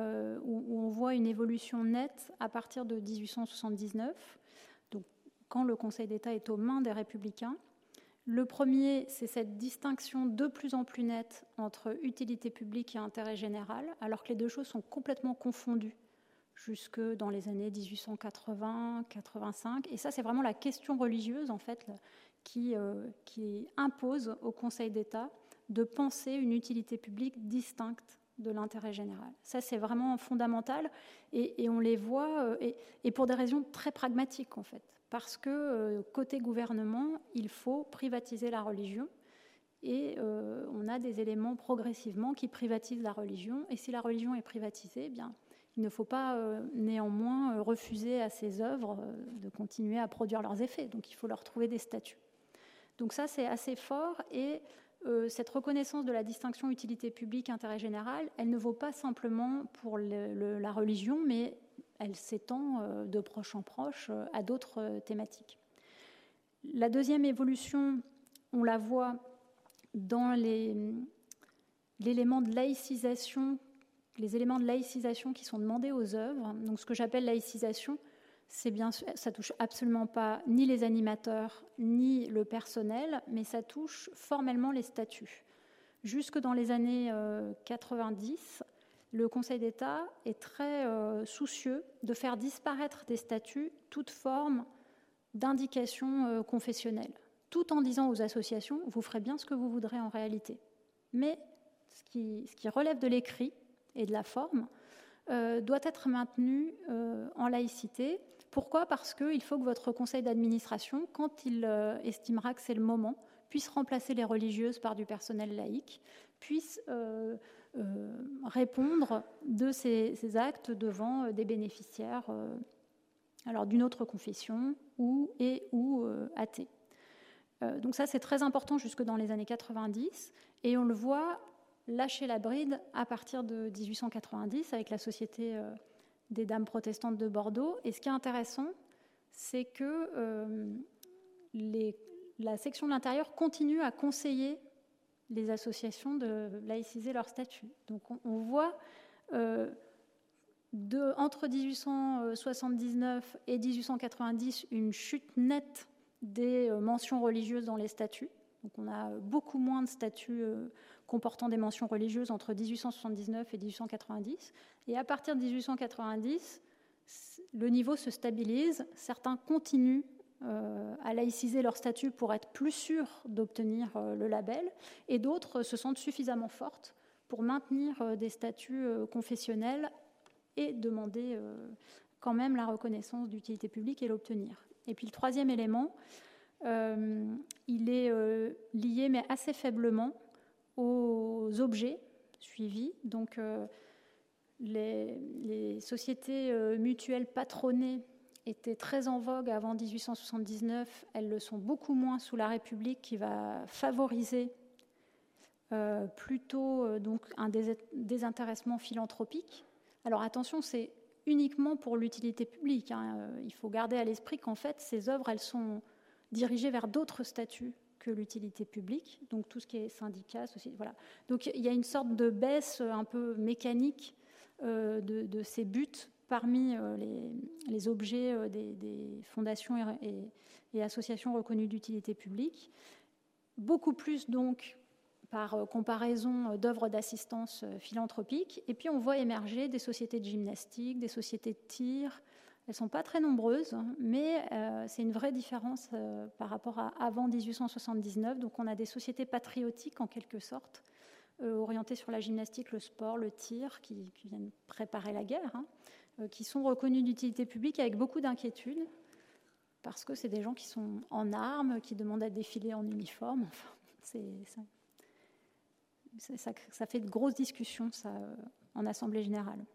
où, où, on voit une évolution nette à partir de 1879, donc quand le Conseil d'État est aux mains des républicains. Le premier, c'est cette distinction de plus en plus nette entre utilité publique et intérêt général, alors que les deux choses sont complètement confondues jusque dans les années 1880-85. Et ça, c'est vraiment la question religieuse, en fait, qui, euh, qui impose au Conseil d'État de penser une utilité publique distincte de l'intérêt général. Ça, c'est vraiment fondamental et, on les voit, euh, et, pour des raisons très pragmatiques, en fait parce que euh, côté gouvernement, il faut privatiser la religion. Et on a des éléments progressivement qui privatisent la religion. Et si la religion est privatisée, eh bien, il ne faut pas néanmoins refuser à ces œuvres de continuer à produire leurs effets. Donc il faut leur trouver des statuts. Donc ça, c'est assez fort. Et cette reconnaissance de la distinction utilité publique, intérêt général, elle ne vaut pas simplement pour la religion, mais elle s'étend euh, de proche en proche euh, à d'autres euh, thématiques. La deuxième évolution, on la voit dans l'élément de laïcisation, les éléments de laïcisation qui sont demandés aux œuvres. Donc, ce que j'appelle laïcisation, c'est bien, ça touche absolument pas ni les animateurs ni le personnel, mais ça touche formellement les statuts. Jusque dans les années 90, le Conseil d'État est très euh, soucieux de faire disparaître des statuts toute forme d'indication euh, confessionnelle, tout en disant aux associations, vous ferez bien ce que vous voudrez en réalité. Mais ce qui, relève de l'écrit et de la forme euh, doit être maintenu en laïcité. Pourquoi? Parce qu'il faut que votre conseil d'administration, quand il estimera que c'est le moment, puisse remplacer les religieuses par du personnel laïque, puisse euh, répondre de ces, actes devant euh, des bénéficiaires euh, d'une autre confession ou et ou athées. donc ça c'est très important jusque dans les années 90 et on le voit lâcher la bride à partir de 1890 avec la Société des Dames protestantes de Bordeaux. Et ce qui est intéressant, c'est que la section de l'intérieur continue à conseiller les associations de laïciser leur statut. Donc on, voit euh, entre 1879 et 1890 une chute nette des euh, mentions religieuses dans les statuts. Donc on a beaucoup moins de statuts euh, comportant des mentions religieuses entre 1879 et 1890. Et à partir de 1890, le niveau se stabilise. Certains continuent euh, à laïciser leur statut pour être plus sûrs d'obtenir euh, le label, et d'autres se sentent suffisamment fortes pour maintenir des statuts confessionnels et demander quand même la reconnaissance d'utilité publique et l'obtenir. Et puis le troisième élément, il est lié, mais assez faiblement, aux objets suivis. Donc les, les sociétés mutuelles patronnées étaient très en vogue avant 1879, elles le sont beaucoup moins sous la République qui va favoriser euh, plutôt euh, donc un désintéressement philanthropique. Alors attention, c'est uniquement pour l'utilité publique. Hein. Euh, il faut garder à l'esprit qu'en fait, ces œuvres, elles sont dirigées vers d'autres statuts que l'utilité publique, donc tout ce qui est syndicat, société, voilà. Donc il y a une sorte de baisse un peu mécanique euh, de, ces buts parmi euh, les, objets des, fondations et associations reconnues d'utilité publique. Beaucoup plus donc par euh, comparaison euh, d'œuvres d'assistance euh, philanthropique. Et puis on voit émerger des sociétés de gymnastique, des sociétés de tir. Elles ne sont pas très nombreuses, mais c'est une vraie différence par rapport à avant 1879. Donc on a des sociétés patriotiques en quelque sorte, orientées sur la gymnastique, le sport, le tir, qui, viennent préparer la guerre, hein, qui sont reconnues d'utilité publique avec beaucoup d'inquiétude, parce que c'est des gens qui sont en armes, qui demandent à défiler en uniforme. Enfin, c'est ça, fait de grosses discussions ça, euh, en Assemblée générale.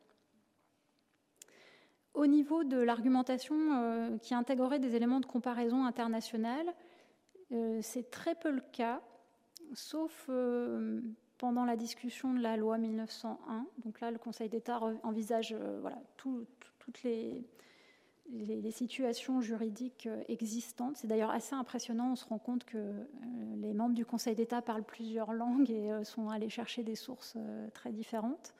Au niveau de l'argumentation euh, qui intégrerait des éléments de comparaison internationale, euh, c'est très peu le cas, sauf pendant la discussion de la loi 1901. Donc là, le Conseil d'État envisage voilà, toutes les, situations juridiques euh, existantes. C'est d'ailleurs assez impressionnant. On se rend compte que euh, les membres du Conseil d'État parlent plusieurs langues et euh, sont allés chercher des sources très différentes.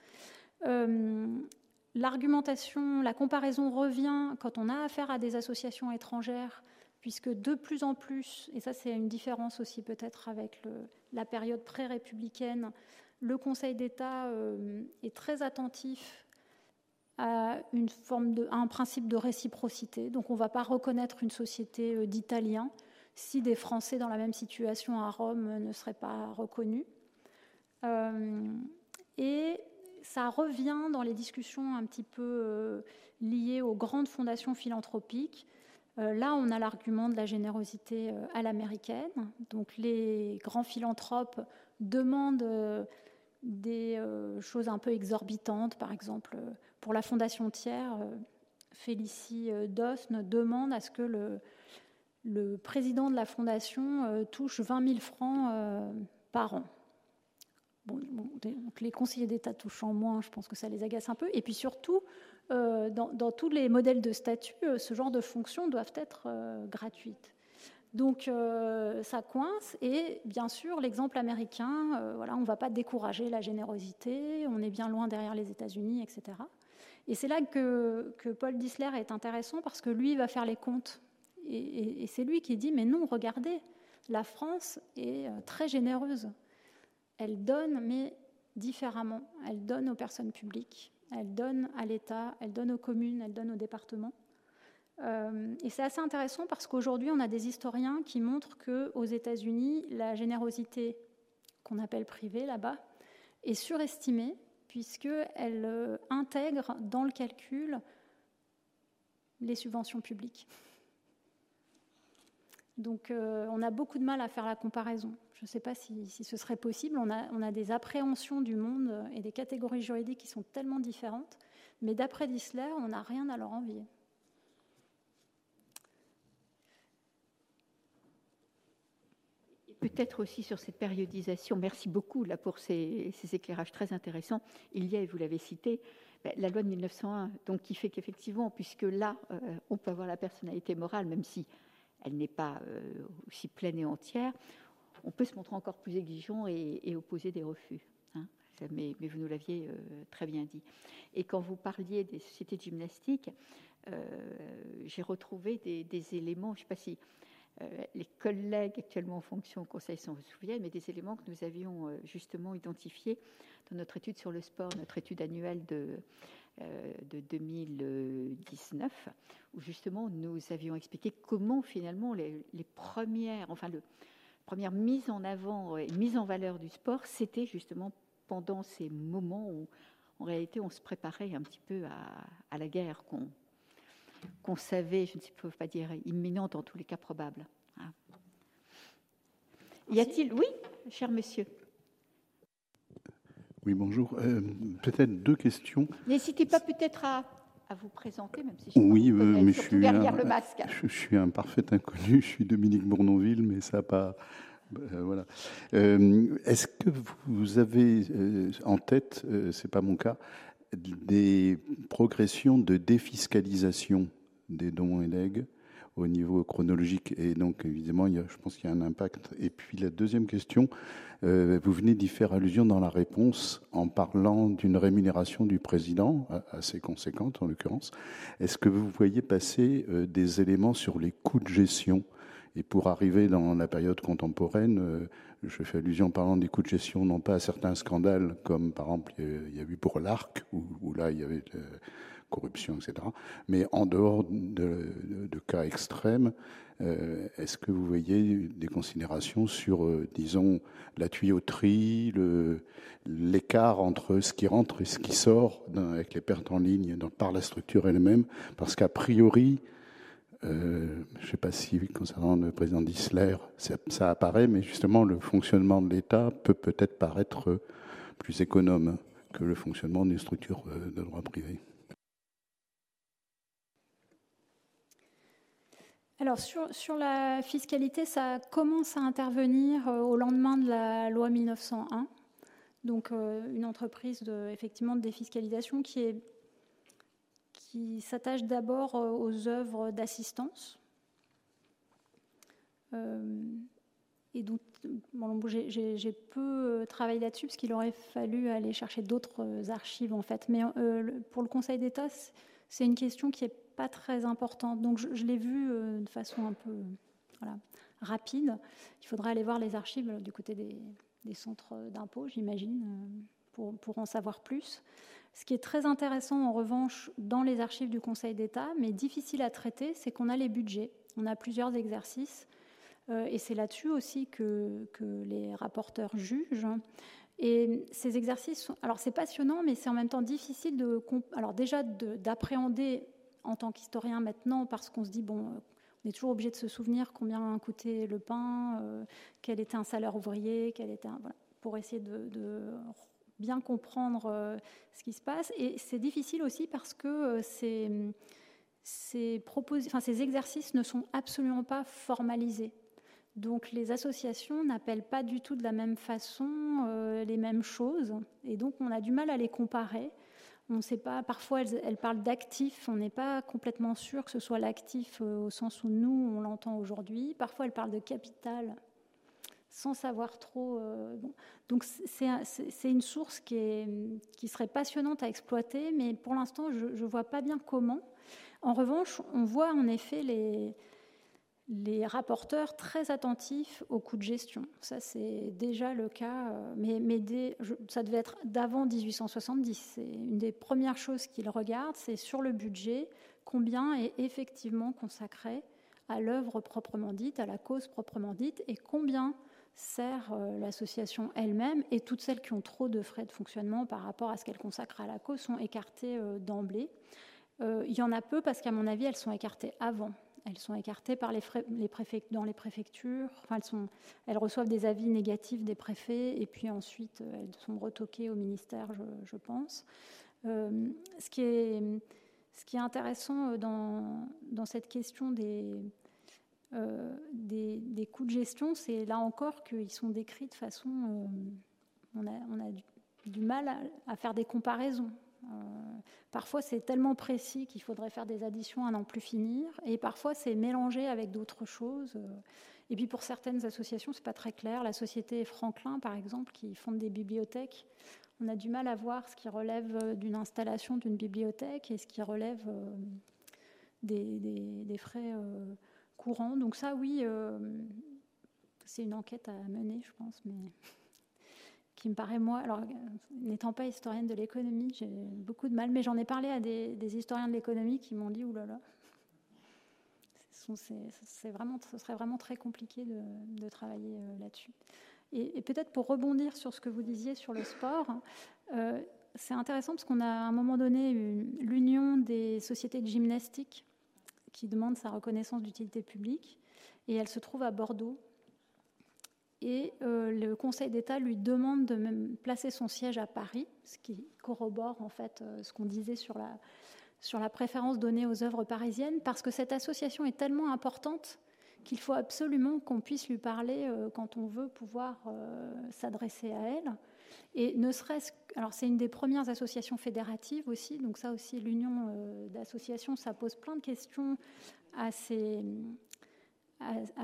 L'argumentation, la comparaison revient quand on a affaire à des associations étrangères, puisque de plus en plus, et ça c'est une différence aussi peut-être avec la période pré-républicaine, le Conseil d'État est très attentif à, une forme de, un principe de réciprocité. Donc on ne va pas reconnaître une société euh, d'Italiens si des Français dans la même situation à Rome ne seraient pas reconnus. Euh, et ça revient dans les discussions un petit peu euh, liées aux grandes fondations philanthropiques. là, on a l'argument de la générosité à l'américaine. Donc les grands philanthropes demandent des choses un peu exorbitantes, par exemple pour la Fondation Thiers, euh, Félicie euh, Dosne demande à ce que le, président de la Fondation euh, touche 20 000 francs par an. Donc les conseillers d'État touchant moins, je pense que ça les agace un peu. Et puis surtout, dans, tous les modèles de statut, ce genre de fonctions doivent être gratuites. Donc ça coince. Et bien sûr, l'exemple américain, voilà, on ne va pas décourager la générosité, on est bien loin derrière les États-Unis, etc. Et c'est là que, Paul Dissler est intéressant parce que lui va faire les comptes. Et, c'est lui qui dit, mais non, regardez, la France est euh, très généreuse. Elle donne, mais différemment. Elle donne aux personnes publiques, elle donne à l'État, elle donne aux communes, elle donne aux départements. Euh, et c'est assez intéressant parce qu'aujourd'hui, on a des historiens qui montrent qu'aux États-Unis, la générosité qu'on appelle privée là-bas est surestimée puisqu'elle euh, intègre dans le calcul les subventions publiques. Donc euh, on a beaucoup de mal à faire la comparaison. Je ne sais pas si, ce serait possible. On a, des appréhensions du monde et des catégories juridiques qui sont tellement différentes. Mais d'après Dissler, on n'a rien à leur envier. peut-être aussi sur cette périodisation, merci beaucoup pour ces, éclairages très intéressants. Il y a, et vous l'avez cité, ben, la loi de 1901, donc qui fait qu'effectivement, puisque là, euh, on peut avoir la personnalité morale, même si elle n'est pas euh, aussi pleine et entière, on peut se montrer encore plus exigeant et, opposer des refus. Hein. mais, vous nous l'aviez euh, très bien dit. Et quand vous parliez des sociétés de gymnastique, j'ai retrouvé des, des, éléments, je ne sais pas si euh, les collègues actuellement en fonction au Conseil s'en souviennent, mais des éléments que nous avions euh, justement identifiés dans notre étude sur le sport, notre étude annuelle de, euh, de 2019, où justement nous avions expliqué comment finalement les, premières, enfin le première mise en avant et mise en valeur du sport, c'était justement pendant ces moments où en réalité on se préparait un petit peu à, à la guerre qu'on qu'on savait, je ne peux pas dire imminente, en tous les cas probable. Hein. Y a-t-il Oui, cher monsieur? Oui, bonjour. Euh, peut-être deux questions. N'hésitez pas peut-être à, vous présenter, même si je oui, euh, mais je suis derrière un, le masque. Je, suis un parfait inconnu. Je suis Dominique Bournonville, mais ça n'a pas. Euh, voilà. Est-ce que vous avez en tête, c'est pas mon cas, des progressions de défiscalisation des dons et legs? Au niveau chronologique. Et donc, évidemment, il y a, je pense qu'il y a un impact. Et puis, la deuxième question, euh, vous venez d'y faire allusion dans la réponse en parlant d'une rémunération du président, assez conséquente en l'occurrence. Est-ce que vous voyez passer euh, des éléments sur les coûts de gestion? Et pour arriver dans la période contemporaine, euh, je fais allusion en parlant des coûts de gestion, non pas à certains scandales, comme par exemple il y a eu pour l'ARC, où, là il y avait corruption, etc. Mais en dehors de, cas extrêmes, euh, est-ce que vous voyez des considérations sur, euh, disons, la tuyauterie, l'écart entre ce qui rentre et ce qui sort avec les pertes en ligne par la structure elle-même? Parce qu'a priori, euh, je ne sais pas si concernant le président Dissler, ça, apparaît, mais justement le fonctionnement de l'État peut peut-être paraître plus économe que le fonctionnement d'une structure de droit privé. Alors sur, la fiscalité, ça commence à intervenir euh, au lendemain de la loi 1901. Donc euh, une entreprise de, effectivement de défiscalisation qui, s'attache d'abord euh, aux œuvres d'assistance. et donc j'ai peu travaillé là-dessus parce qu'il aurait fallu aller chercher d'autres archives en fait. Mais pour le Conseil d'État, c'est une question qui est pas très importante. Donc je, l'ai vu euh, de façon un peu rapide. Il faudrait aller voir les archives euh, du côté des, centres d'impôts, j'imagine, euh, pour, pour, en savoir plus. Ce qui est très intéressant, en revanche, dans les archives du Conseil d'État, mais difficile à traiter, c'est qu'on a les budgets. On a plusieurs exercices. et c'est là-dessus aussi que, que, les rapporteurs jugent. Et ces exercices, sont, alors c'est passionnant, mais c'est en même temps difficile de, alors déjà d'appréhender en tant qu'historien maintenant parce qu'on se dit, bon, on est toujours obligé de se souvenir combien coûtait le pain, euh, quel était un salaire ouvrier, quel était pour essayer de, bien comprendre euh, ce qui se passe. Et c'est difficile aussi parce que euh, ces exercices ne sont absolument pas formalisés. Donc les associations n'appellent pas du tout de la même façon les mêmes choses, et donc on a du mal à les comparer. On sait pas, parfois elle, parle d'actif, on n'est pas complètement sûr que ce soit l'actif euh, au sens où nous on l'entend aujourd'hui. Parfois elle parle de capital sans savoir trop. Euh, Donc c'est une source qui, serait passionnante à exploiter, mais pour l'instant je ne vois pas bien comment. En revanche, on voit en effet les, les rapporteurs très attentifs aux coûts de gestion. Ça, c'est déjà le cas, euh, mais, ça devait être d'avant 1870. C'est une des premières choses qu'ils regardent, c'est sur le budget, combien est effectivement consacré à l'œuvre proprement dite, à la cause proprement dite, et combien sert euh, l'association elle-même, et toutes celles qui ont trop de frais de fonctionnement par rapport à ce qu'elles consacrent à la cause sont écartées euh, d'emblée. il y en a peu parce qu'à mon avis, elles sont écartées avant elles sont écartées par les, dans les préfectures. Enfin, elles, reçoivent des avis négatifs des préfets et puis ensuite euh, elles sont retoquées au ministère, je, pense. Euh, ce, qui est, intéressant euh, dans, cette question des, coûts de gestion, c'est là encore qu'ils sont décrits de façon... on a du, mal à faire des comparaisons. Euh, parfois, c'est tellement précis qu'il faudrait faire des additions à n'en plus finir, et parfois, c'est mélangé avec d'autres choses. Euh. Et puis, pour certaines associations, c'est pas très clair. La société Franklin, par exemple, qui fonde des bibliothèques, on a du mal à voir ce qui relève euh, d'une installation d'une bibliothèque et ce qui relève des, frais courants. Donc ça, oui, c'est une enquête à mener, je pense, mais qui me paraît, moi, alors n'étant pas historienne de l'économie, j'ai beaucoup de mal, mais j'en ai parlé à des, historiens de l'économie qui m'ont dit, oulala, c'est vraiment, ce serait vraiment très compliqué de, travailler euh, là-dessus. Et, peut-être pour rebondir sur ce que vous disiez sur le sport, euh, c'est intéressant parce qu'on a à un moment donné l'Union des sociétés de gymnastique qui demande sa reconnaissance d'utilité publique, et elle se trouve à Bordeaux, et euh, le Conseil d'État lui demande de même placer son siège à Paris, ce qui corrobore en fait euh, ce qu'on disait sur la, préférence donnée aux œuvres parisiennes, parce que cette association est tellement importante qu'il faut absolument qu'on puisse lui parler quand on veut pouvoir s'adresser à elle. Et ne serait-ce alors c'est une des premières associations fédératives aussi, donc ça aussi l'union d'associations, ça pose plein de questions à ces,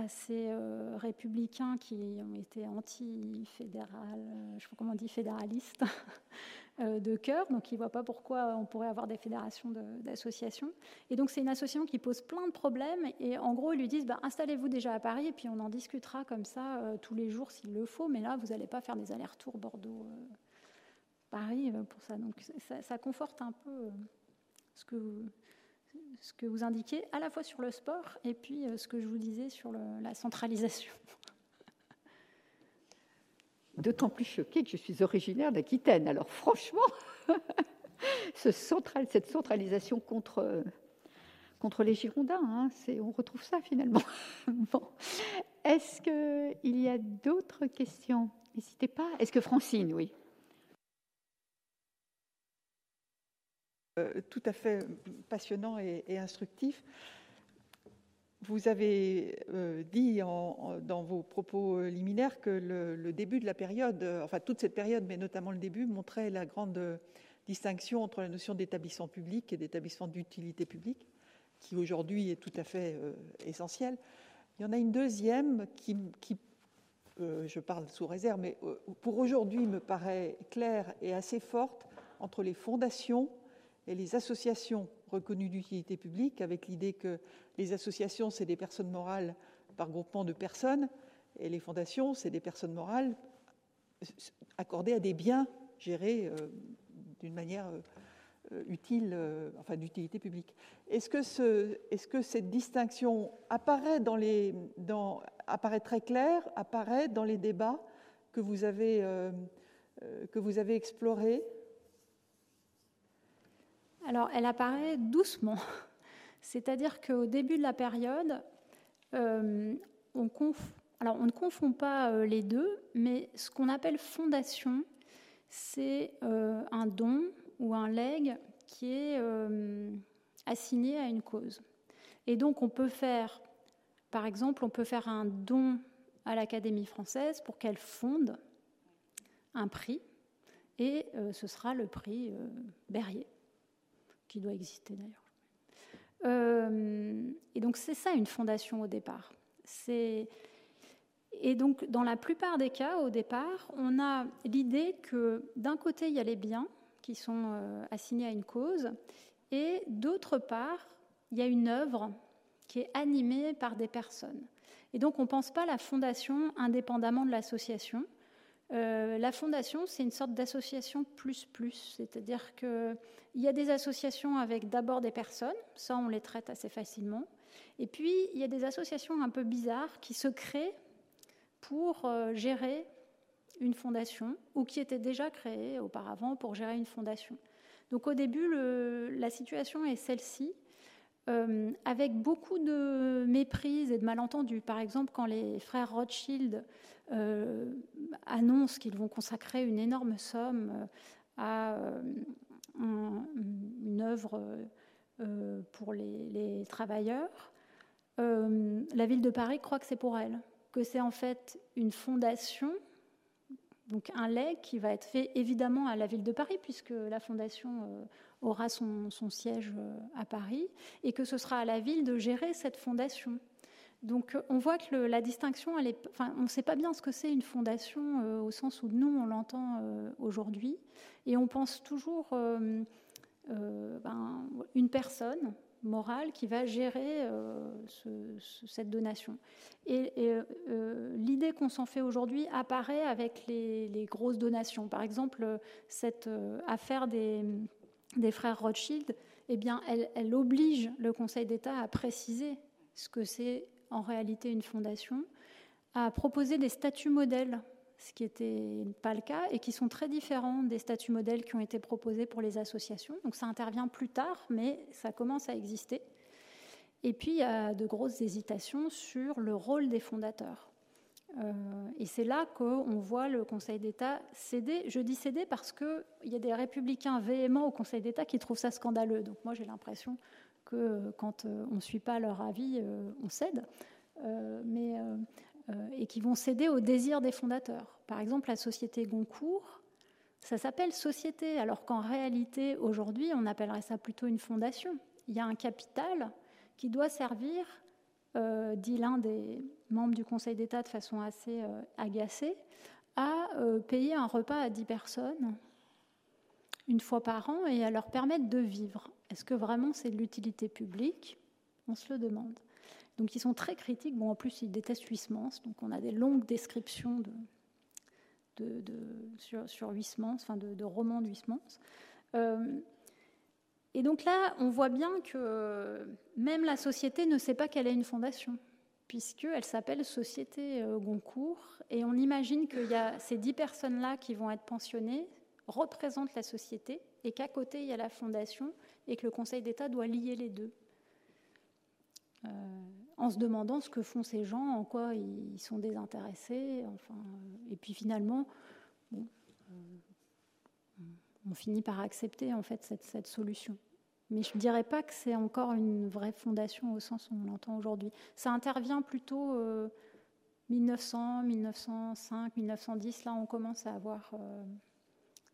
ces euh, républicains qui ont été anti-fédéral, euh, je sais pas comment on dit, fédéralistes euh, de cœur, donc ils ne voient pas pourquoi on pourrait avoir des fédérations d'associations. Et donc c'est une association qui pose plein de problèmes, et en gros ils lui disent bah, installez-vous déjà à Paris, et puis on en discutera comme ça tous les jours s'il le faut, mais là vous n'allez pas faire des allers-retours Bordeaux. Paris pour ça. Donc ça, ça conforte un peu ce que vous, ce que vous indiquez à la fois sur le sport et puis euh, ce que je vous disais sur la centralisation. D'autant plus choquée que je suis originaire d'Aquitaine. Alors franchement, cette centralisation contre, contre les Girondins, hein, on retrouve ça finalement. Est-ce qu'il y a d'autres questions? N'hésitez pas. Est-ce que Francine, oui? Tout à fait passionnant et, instructif. Vous avez euh, dit dans vos propos liminaires que le, début de la période, euh, enfin toute cette période, mais notamment le début, montrait la grande distinction entre la notion d'établissement public et d'établissement d'utilité publique, qui aujourd'hui est tout à fait essentielle. Il y en a une deuxième qui je parle sous réserve, mais pour aujourd'hui me paraît claire et assez forte entre les fondations et les associations reconnues d'utilité publique, avec l'idée que les associations, c'est des personnes morales par groupement de personnes, et les fondations, c'est des personnes morales accordées à des biens gérés euh, d'une manière euh, utile, euh, enfin d'utilité publique. Est-ce que, cette distinction apparaît, apparaît très claire, apparaît dans les débats que vous avez, que vous avez explorés alors, elle apparaît doucement. C'est-à-dire qu'au début de la période, euh, on, ne confond pas euh, les deux, mais ce qu'on appelle fondation, c'est euh, un don ou un legs qui est assigné à une cause. Et donc, on peut faire, par exemple, on peut faire un don à l'Académie française pour qu'elle fonde un prix, et ce sera le prix Berrier qui doit exister d'ailleurs. Euh, et donc c'est ça une fondation au départ. Et donc dans la plupart des cas, au départ, on a l'idée que d'un côté, il y a les biens qui sont euh, assignés à une cause, et d'autre part, il y a une œuvre qui est animée par des personnes. Et donc on ne pense pas la fondation indépendamment de l'association. Euh, la fondation, c'est une sorte d'association plus plus, c'est-à-dire qu'il y a des associations avec d'abord des personnes, ça on les traite assez facilement, et puis il y a des associations un peu bizarres qui se créent pour euh, gérer une fondation ou qui étaient déjà créées auparavant pour gérer une fondation. Donc au début, la situation est celle-ci. Euh, avec beaucoup de méprise et de malentendus. Par exemple, quand les frères Rothschild euh, annoncent qu'ils vont consacrer une énorme somme euh, à une œuvre pour les, travailleurs, la ville de Paris croit que c'est pour elle, que c'est en fait une fondation donc un legs qui va être fait évidemment à la ville de Paris, puisque la fondation aura son, siège euh, à Paris et que ce sera à la ville de gérer cette fondation. Donc on voit que la distinction, on ne sait pas bien ce que c'est une fondation euh, au sens où nous, on l'entend euh, aujourd'hui. Et on pense toujours ben, une personne morale qui va gérer cette donation. Et, l'idée qu'on s'en fait aujourd'hui apparaît avec les, grosses donations. Par exemple, cette affaire des des frères Rothschild, eh bien, elle, oblige le Conseil d'État à préciser ce que c'est en réalité une fondation, à proposer des statuts modèles, ce qui n'était pas le cas, et qui sont très différents des statuts modèles qui ont été proposés pour les associations. Donc ça intervient plus tard, mais ça commence à exister. Et puis il y a de grosses hésitations sur le rôle des fondateurs. Euh, et c'est là qu'on voit le Conseil d'État céder. Je dis céder parce qu'il y a des républicains véhéments au Conseil d'État qui trouvent ça scandaleux. Donc moi j'ai l'impression que quand euh, on ne suit pas leur avis, euh, on cède. mais, et qui vont céder au désir des fondateurs. Par exemple, la société Goncourt, ça s'appelle société, alors qu'en réalité, aujourd'hui, on appellerait ça plutôt une fondation. Il y a un capital qui doit servir, dit l'un des membres du Conseil d'État de façon assez agacée, à payer un repas à 10 personnes une fois par an et à leur permettre de vivre. Est-ce que vraiment c'est de l'utilité publique? On se le demande. Donc ils sont très critiques. Bon, en plus, ils détestent Huysmans, donc on a des longues descriptions de, sur, Huysmans, enfin de, romans de Huysmans. Euh, et donc là, on voit bien que même la société ne sait pas qu'elle est une fondation, puisqu'elle s'appelle Société euh, Goncourt, et on imagine qu'il y a ces dix personnes-là qui vont être pensionnées, représente la société et qu'à côté il y a la fondation et que le Conseil d'État doit lier les deux. Euh, en se demandant ce que font ces gens, en quoi ils sont désintéressés, enfin, et puis finalement, euh, on finit par accepter en fait cette, solution. Mais je ne dirais pas que c'est encore une vraie fondation au sens où on l'entend aujourd'hui. Ça intervient plutôt 1900, 1905, 1910. Là, on commence à avoir euh,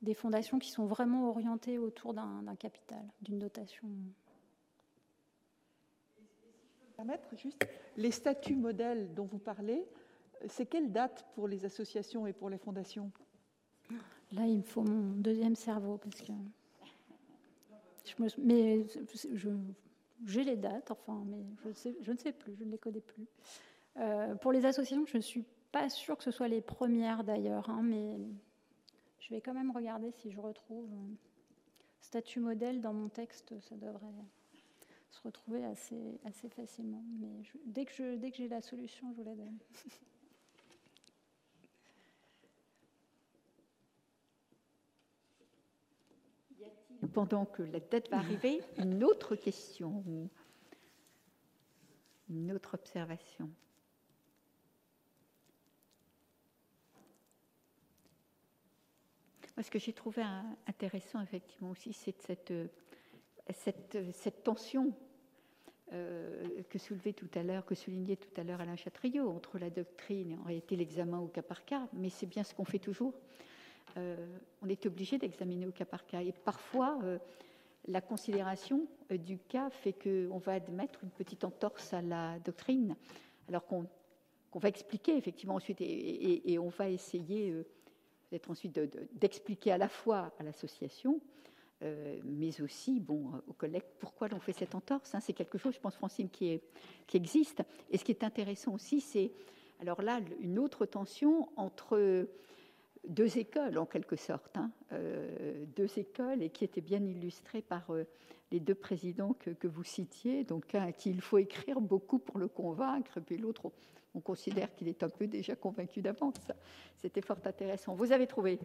des fondations qui sont vraiment orientées autour d'un capital, d'une dotation. Permettre juste les statuts modèles dont vous parlez, c'est quelle date pour les associations et pour les fondations? Là, il me faut mon deuxième cerveau parce que mais j'ai les dates, enfin, mais je, ne sais plus, je ne les connais plus. Euh, pour les associations, je ne suis pas sûre que ce soit les premières d'ailleurs, hein, mais je vais quand même regarder si je retrouve statut modèle dans mon texte, ça devrait se retrouver assez, assez facilement. Mais dès que j'ai la solution, je vous la donne. Pendant que la date va arriver, une autre question, une autre observation. ce que j'ai trouvé intéressant, effectivement, aussi, c'est cette, tension euh, que soulevait tout à l'heure, que soulignait tout à l'heure Alain Chatriot, entre la doctrine et en réalité l'examen au cas par cas, mais c'est bien ce qu'on fait toujours. Euh, on est obligé d'examiner au cas par cas. Et parfois, euh, la considération du cas fait qu'on va admettre une petite entorse à la doctrine, alors qu'on va expliquer effectivement ensuite, et, on va essayer peut-être ensuite d'expliquer à la fois à l'association, euh, mais aussi bon, aux collègues pourquoi l'on fait cette entorse. Hein. c'est quelque chose, je pense, Francine, qui existe. Et ce qui est intéressant aussi, c'est alors là une autre tension entre deux écoles en quelque sorte, hein. euh, deux écoles et qui étaient bien illustrées par euh, les deux présidents que, vous citiez, donc un à qui il faut écrire beaucoup pour le convaincre, puis l'autre on considère qu'il est un peu déjà convaincu d'avance. C'était fort intéressant. Vous avez trouvé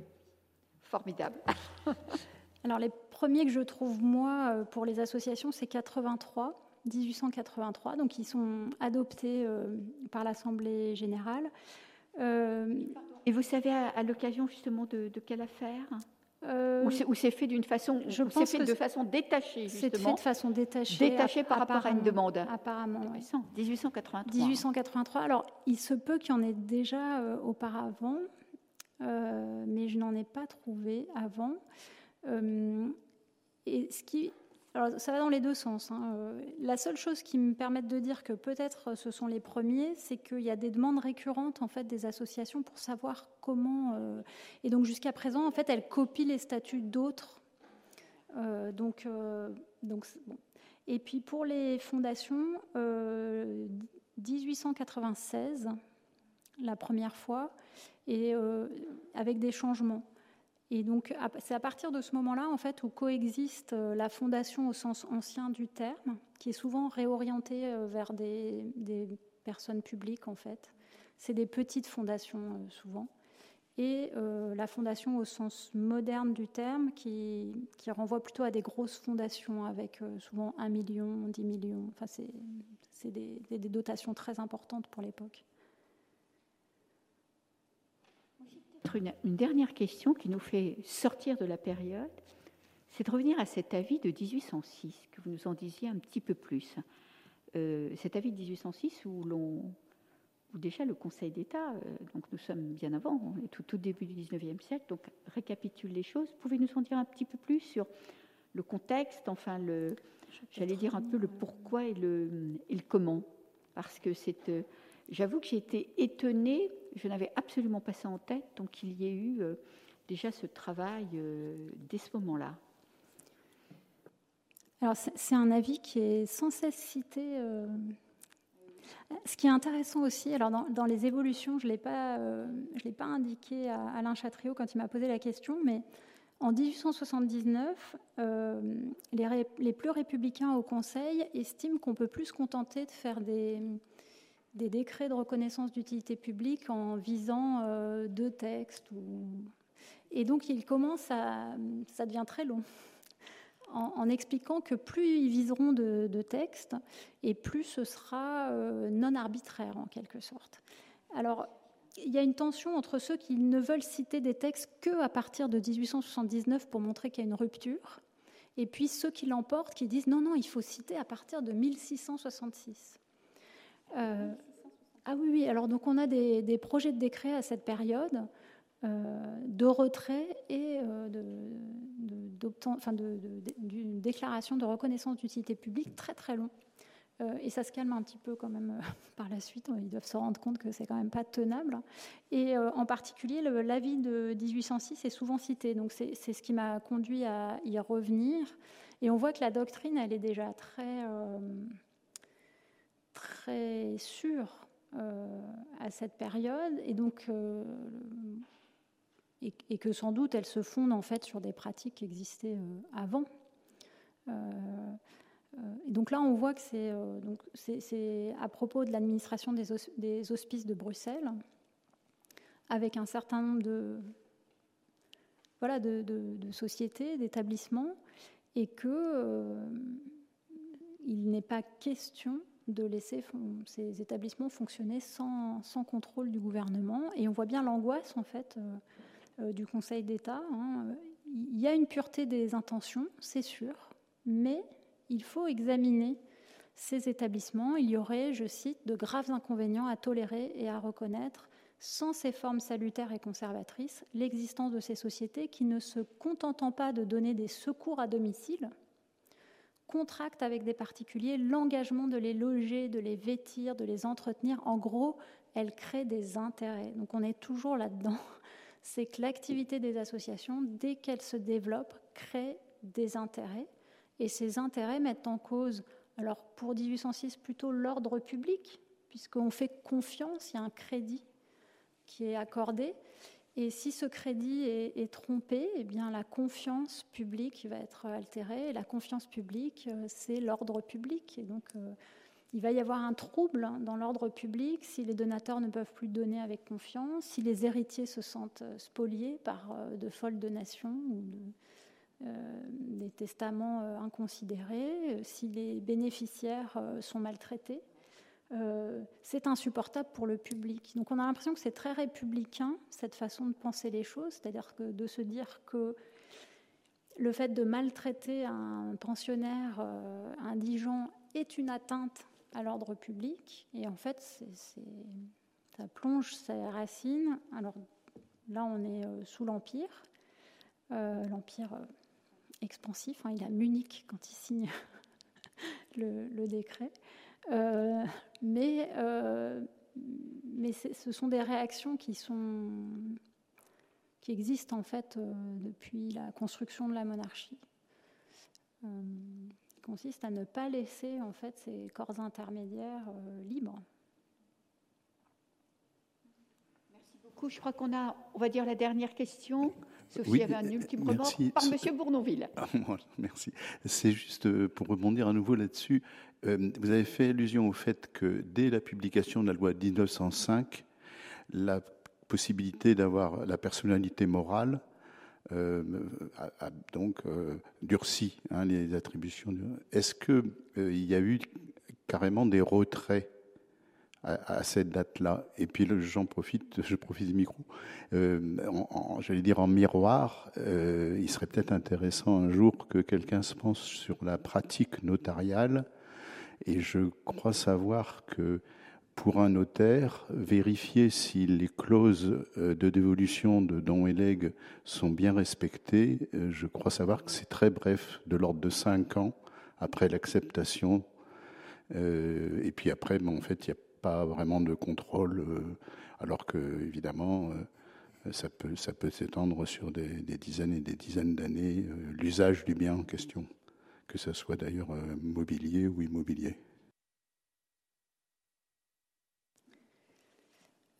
formidable. Alors les premiers que je trouve moi euh, pour les associations, c'est 83. 1883, donc ils sont adoptés par l'Assemblée générale. Euh, Et vous savez à, l'occasion justement de quelle affaire? Euh, ou c'est fait d'une façon, je pense fait de façon détachée C'est fait de façon détachée. Détachée par rapport à une demande. Apparemment, 1883. 1883. Alors, il se peut qu'il y en ait déjà euh, auparavant, mais je n'en ai pas trouvé avant. et ce qui alors, ça va dans les deux sens. Hein. Euh, la seule chose qui me permet de dire que peut-être ce sont les premiers, c'est qu'il y a des demandes récurrentes en fait des associations pour savoir comment. Euh, et donc jusqu'à présent, en fait, elles copient les statuts d'autres. Euh, donc, donc bon. Et puis pour les fondations, 1896, la première fois, et avec des changements. Et donc, c'est à partir de ce moment-là, en fait, où coexiste euh, la fondation au sens ancien du terme, qui est souvent réorientée euh, vers des, personnes publiques, en fait. C'est des petites fondations, euh, souvent. Et la fondation au sens moderne du terme, qui, renvoie plutôt à des grosses fondations avec souvent 1 million, 10 millions. Enfin, c'est des, des dotations très importantes pour l'époque. Une, dernière question qui nous fait sortir de la période, c'est de revenir à cet avis de 1806, que vous nous en disiez un petit peu plus. cet avis de 1806 où l'on où déjà le Conseil d'État, donc nous sommes bien avant, on est tout, tout début du 19e siècle, donc récapitule les choses. Pouvez-nous en dire un petit peu plus sur le contexte, enfin le, j'allais dire un peu le pourquoi et le, et le comment, parce que c'est, euh, j'avoue que j'ai été étonnée, je n'avais absolument pas ça en tête, donc qu'il y ait eu euh, déjà ce travail euh, dès ce moment-là. Alors c'est un avis qui est sans cesse cité. Ce qui est intéressant aussi, alors dans, les évolutions, je ne l'ai pas, pas indiqué à Alain Chatriot quand il m'a posé la question, mais en 1879, euh, les, plus républicains au Conseil estiment qu'on peut plus se contenter de faire des, décrets de reconnaissance d'utilité publique en visant euh, deux textes. Et donc, ils commencent à. Ça devient très long. En, expliquant que plus ils viseront de, textes, et plus ce sera euh, non arbitraire en quelque sorte. Alors, il y a une tension entre ceux qui ne veulent citer des textes que à partir de 1879 pour montrer qu'il y a une rupture, et puis ceux qui l'emportent qui disent non, non, il faut citer à partir de 1666. Euh, ah oui, oui, alors donc on a des, projets de décret à cette période euh, de retrait et euh, d'une déclaration de reconnaissance d'utilité publique très très long. Et ça se calme un petit peu quand même par la suite. Ils doivent se rendre compte que c'est quand même pas tenable. Et en particulier, l'avis de 1806 est souvent cité. Donc c'est ce qui m'a conduit à y revenir. Et on voit que la doctrine, elle est déjà très, très sûre à cette période. Et donc. Et, que sans doute elle se fonde en fait sur des pratiques qui existaient avant. Euh, et donc là, on voit que c'est euh, à propos de l'administration des, hospices de Bruxelles, avec un certain nombre de, voilà, de, sociétés, d'établissements, et que euh, il n'est pas question de laisser ces établissements fonctionner sans, contrôle du gouvernement. Et on voit bien l'angoisse en fait du Conseil d'État. Hein. Il y a une pureté des intentions, c'est sûr, mais il faut examiner ces établissements. Il y aurait, je cite, de graves inconvénients à tolérer et à reconnaître sans ces formes salutaires et conservatrices, l'existence de ces sociétés qui, ne se contentant pas de donner des secours à domicile, contractent avec des particuliers l'engagement de les loger, de les vêtir, de les entretenir. En gros, elles créent des intérêts. Donc on est toujours là-dedans. C'est que l'activité des associations, dès qu'elle se développe, crée des intérêts et ces intérêts mettent en cause, alors pour 1806, plutôt l'ordre public, puisqu'on fait confiance, il y a un crédit qui est accordé. Et si ce crédit est, trompé, eh la confiance publique va être altérée. Et la confiance publique, euh, c'est l'ordre public. Donc, euh, il va y avoir un trouble dans l'ordre public si les donateurs ne peuvent plus donner avec confiance, si les héritiers se sentent spoliés par euh, de folles donations ou de, euh, des testaments euh, inconsidérés, euh, si les bénéficiaires sont maltraités. C'est insupportable pour le public. Donc on a l'impression que c'est très républicain, cette façon de penser les choses, c'est-à-dire que de se dire que le fait de maltraiter un pensionnaire indigent est une atteinte à l'ordre public. Et en fait, ça plonge ses racines. Alors là, on est sous l'Empire. L'Empire expansif. Hein, il a Munich quand il signe le, décret. Euh, mais euh, mais ce sont des réactions qui, sont, qui existent en fait euh, depuis la construction de la monarchie. qui consiste à ne pas laisser en fait ces corps intermédiaires libres. Merci beaucoup. Je crois qu'on a, on va dire, la dernière question. Sauf s'il y avait un ultime remords par M. Bournonville. Ah, merci. C'est juste euh, pour rebondir à nouveau là-dessus. Euh, vous avez fait allusion au fait que dès la publication de la loi de 1905, la possibilité d'avoir la personnalité morale euh, a, donc durci hein, les attributions. Est-ce qu'il y a eu carrément des retraits à, cette date-là. Et puis j'en profite, je profite du micro. Euh, J'allais dire en miroir, euh, il serait peut-être intéressant un jour que quelqu'un se pense sur la pratique notariale Et je crois savoir que pour un notaire, vérifier si les clauses euh, de dévolution de dons et legs sont bien respectées, je crois savoir que c'est très bref, de l'ordre de cinq ans après l'acceptation. Et puis après, en fait, il n'y a pas vraiment de contrôle, alors que, évidemment, ça peut, ça peut s'étendre sur des, dizaines et des dizaines d'années, l'usage du bien en question, que ce soit d'ailleurs mobilier ou immobilier.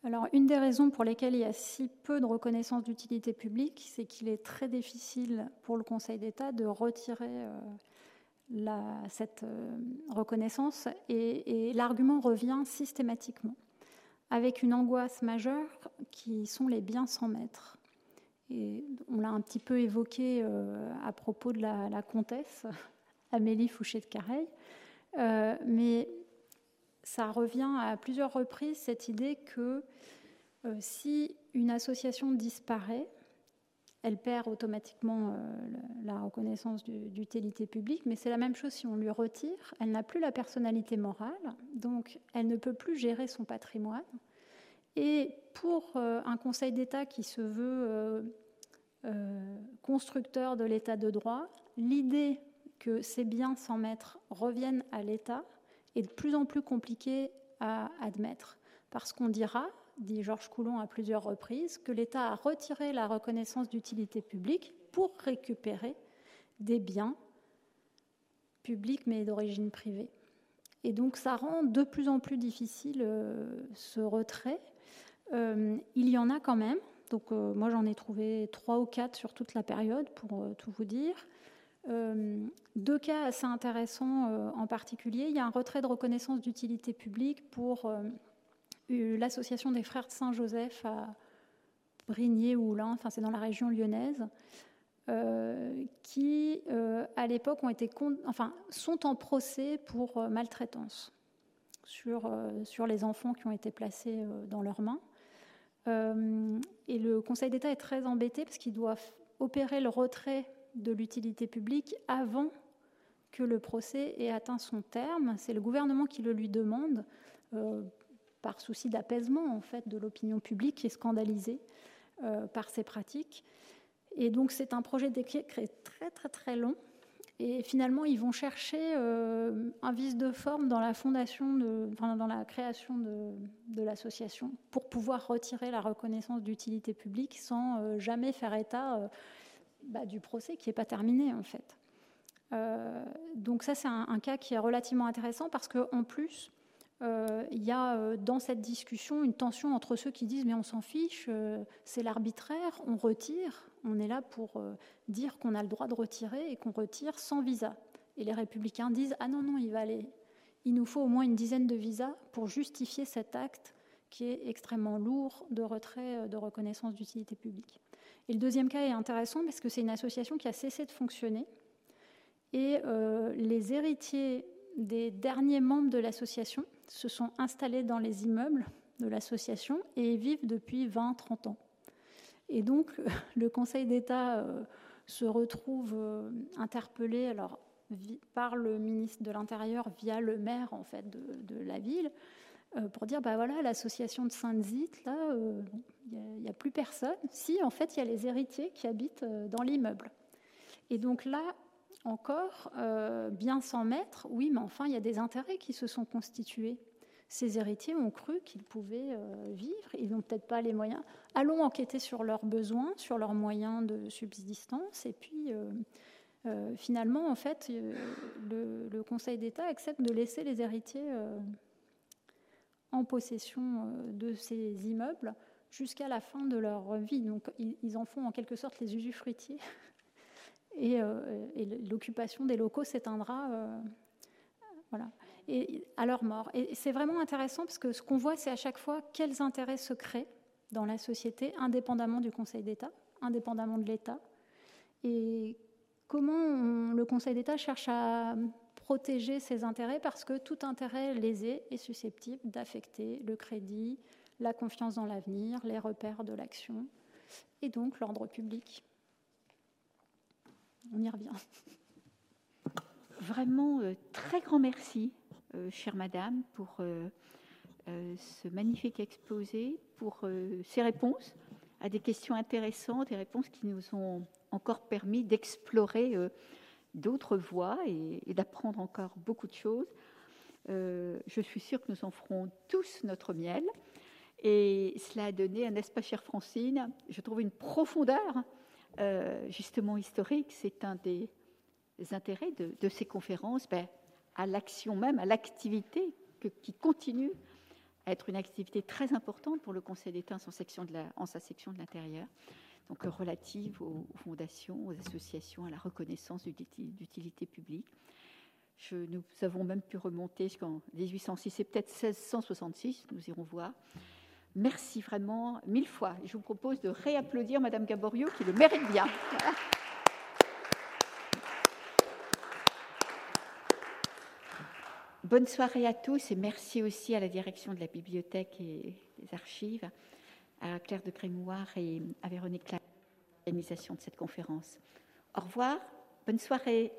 Alors, une des raisons pour lesquelles il y a si peu de reconnaissance d'utilité publique, c'est qu'il est très difficile pour le Conseil d'État de retirer euh, cette euh, reconnaissance et, l'argument revient systématiquement avec une angoisse majeure qui sont les biens sans maître. Et on l'a un petit peu évoqué euh, à propos de la, comtesse Amélie Fouché de Careil, mais ça revient à plusieurs reprises cette idée que euh, si une association disparaît, elle perd automatiquement euh, la reconnaissance d'utilité publique, mais c'est la même chose si on lui retire. Elle n'a plus la personnalité morale, donc elle ne peut plus gérer son patrimoine. Et pour euh, un Conseil d'État qui se veut constructeur de l'État de droit, l'idée que ces biens sans maître reviennent à l'État est de plus en plus compliqué à admettre. Parce qu'on dira, dit Georges Coulon à plusieurs reprises, que l'État a retiré la reconnaissance d'utilité publique pour récupérer des biens publics mais d'origine privée. Et donc ça rend de plus en plus difficile euh, ce retrait. Euh, il y en a quand même. Donc euh, moi j'en ai trouvé trois ou quatre sur toute la période pour tout vous dire. Deux cas assez intéressants en particulier. Il y a un retrait de reconnaissance d'utilité publique pour l'association des frères de Saint-Joseph à Brigné-Oulin, enfin c'est dans la région lyonnaise, qui à l'époque ont été, enfin, sont en procès pour maltraitance sur, sur les enfants qui ont été placés dans leurs mains. et le Conseil d'État est très embêté parce qu'il doit opérer le retrait de l'utilité publique avant que le procès ait atteint son terme. C'est le gouvernement qui le lui demande, euh, par souci d'apaisement en fait de l'opinion publique qui est scandalisée euh, par ces pratiques. Et donc c'est un projet de décret très très très long. Et finalement, ils vont chercher euh, un vice de forme dans la fondation, de, dans la création de, l'association, pour pouvoir retirer la reconnaissance d'utilité publique sans jamais faire état bah, du procès qui n'est pas terminé en fait. Euh, donc ça c'est un, cas qui est relativement intéressant parce qu'en plus euh, il y a euh, dans cette discussion une tension entre ceux qui disent mais on s'en fiche, c'est l'arbitraire, on retire, on est là pour dire qu'on a le droit de retirer et qu'on retire sans visa. Et les républicains disent ah non non il va aller, il nous faut au moins une dizaine de visas pour justifier cet acte qui est extrêmement lourd de retrait de reconnaissance d'utilité publique. Et le deuxième cas est intéressant parce que c'est une association qui a cessé de fonctionner. Et euh, les héritiers des derniers membres de l'association se sont installés dans les immeubles de l'association et vivent depuis 20-30 ans. Et donc, le Conseil d'État euh, se retrouve euh, interpellé alors, par le ministre de l'Intérieur via le maire en fait, de, la ville pour dire bah voilà l'association de Sainte-Zite là il n'y a, plus personne. Si, en fait, il y a les héritiers qui habitent euh, dans l'immeuble. Et donc là, encore, euh, bien sans maître, oui, mais enfin, il y a des intérêts qui se sont constitués. Ces héritiers ont cru qu'ils pouvaient euh, vivre, ils n'ont peut-être pas les moyens. Allons enquêter sur leurs besoins, sur leurs moyens de subsistance, et puis finalement, en fait, le Conseil d'État accepte de laisser les héritiers en possession de ces immeubles jusqu'à la fin de leur vie. Donc ils, en font en quelque sorte les usufruitiers. Euh, et, l'occupation des locaux s'éteindra euh, voilà, à leur mort. Et c'est vraiment intéressant parce que ce qu'on voit, c'est à chaque fois quels intérêts se créent dans la société, indépendamment du Conseil d'État, indépendamment de l'État, et comment le Conseil d'État cherche à protéger ces intérêts parce que tout intérêt lésé est susceptible d'affecter le crédit, la confiance dans l'avenir, les repères de l'action, et donc l'ordre public. On y revient. Vraiment, euh, très grand merci chère madame, pour ce magnifique exposé, pour ces réponses à des questions intéressantes, des réponses qui nous ont encore permis d'explorer d'autres voies et, d'apprendre encore beaucoup de choses. je suis sûre que nous en ferons tous notre miel. Et cela a donné, un espace chère Francine, je trouve une profondeur euh, justement historique. C'est un des, intérêts de, ces conférences, ben, à l'action même, à l'activité qui continue à être une activité très importante pour le Conseil d'État en, sa section de l'intérieur, donc relative aux, fondations, aux associations, à la reconnaissance d'utilité publique. Nous avons même pu remonter jusqu'en 1806 et peut-être 1666, nous irons voir. Merci vraiment mille fois. Je vous propose de réapplaudir Madame Gaborio qui le mérite bien. Bonne soirée à tous et merci aussi à la direction de la bibliothèque et des archives, à Claire de Grémoire et à Véronique pour l'organisation de cette conférence. Au revoir, bonne soirée.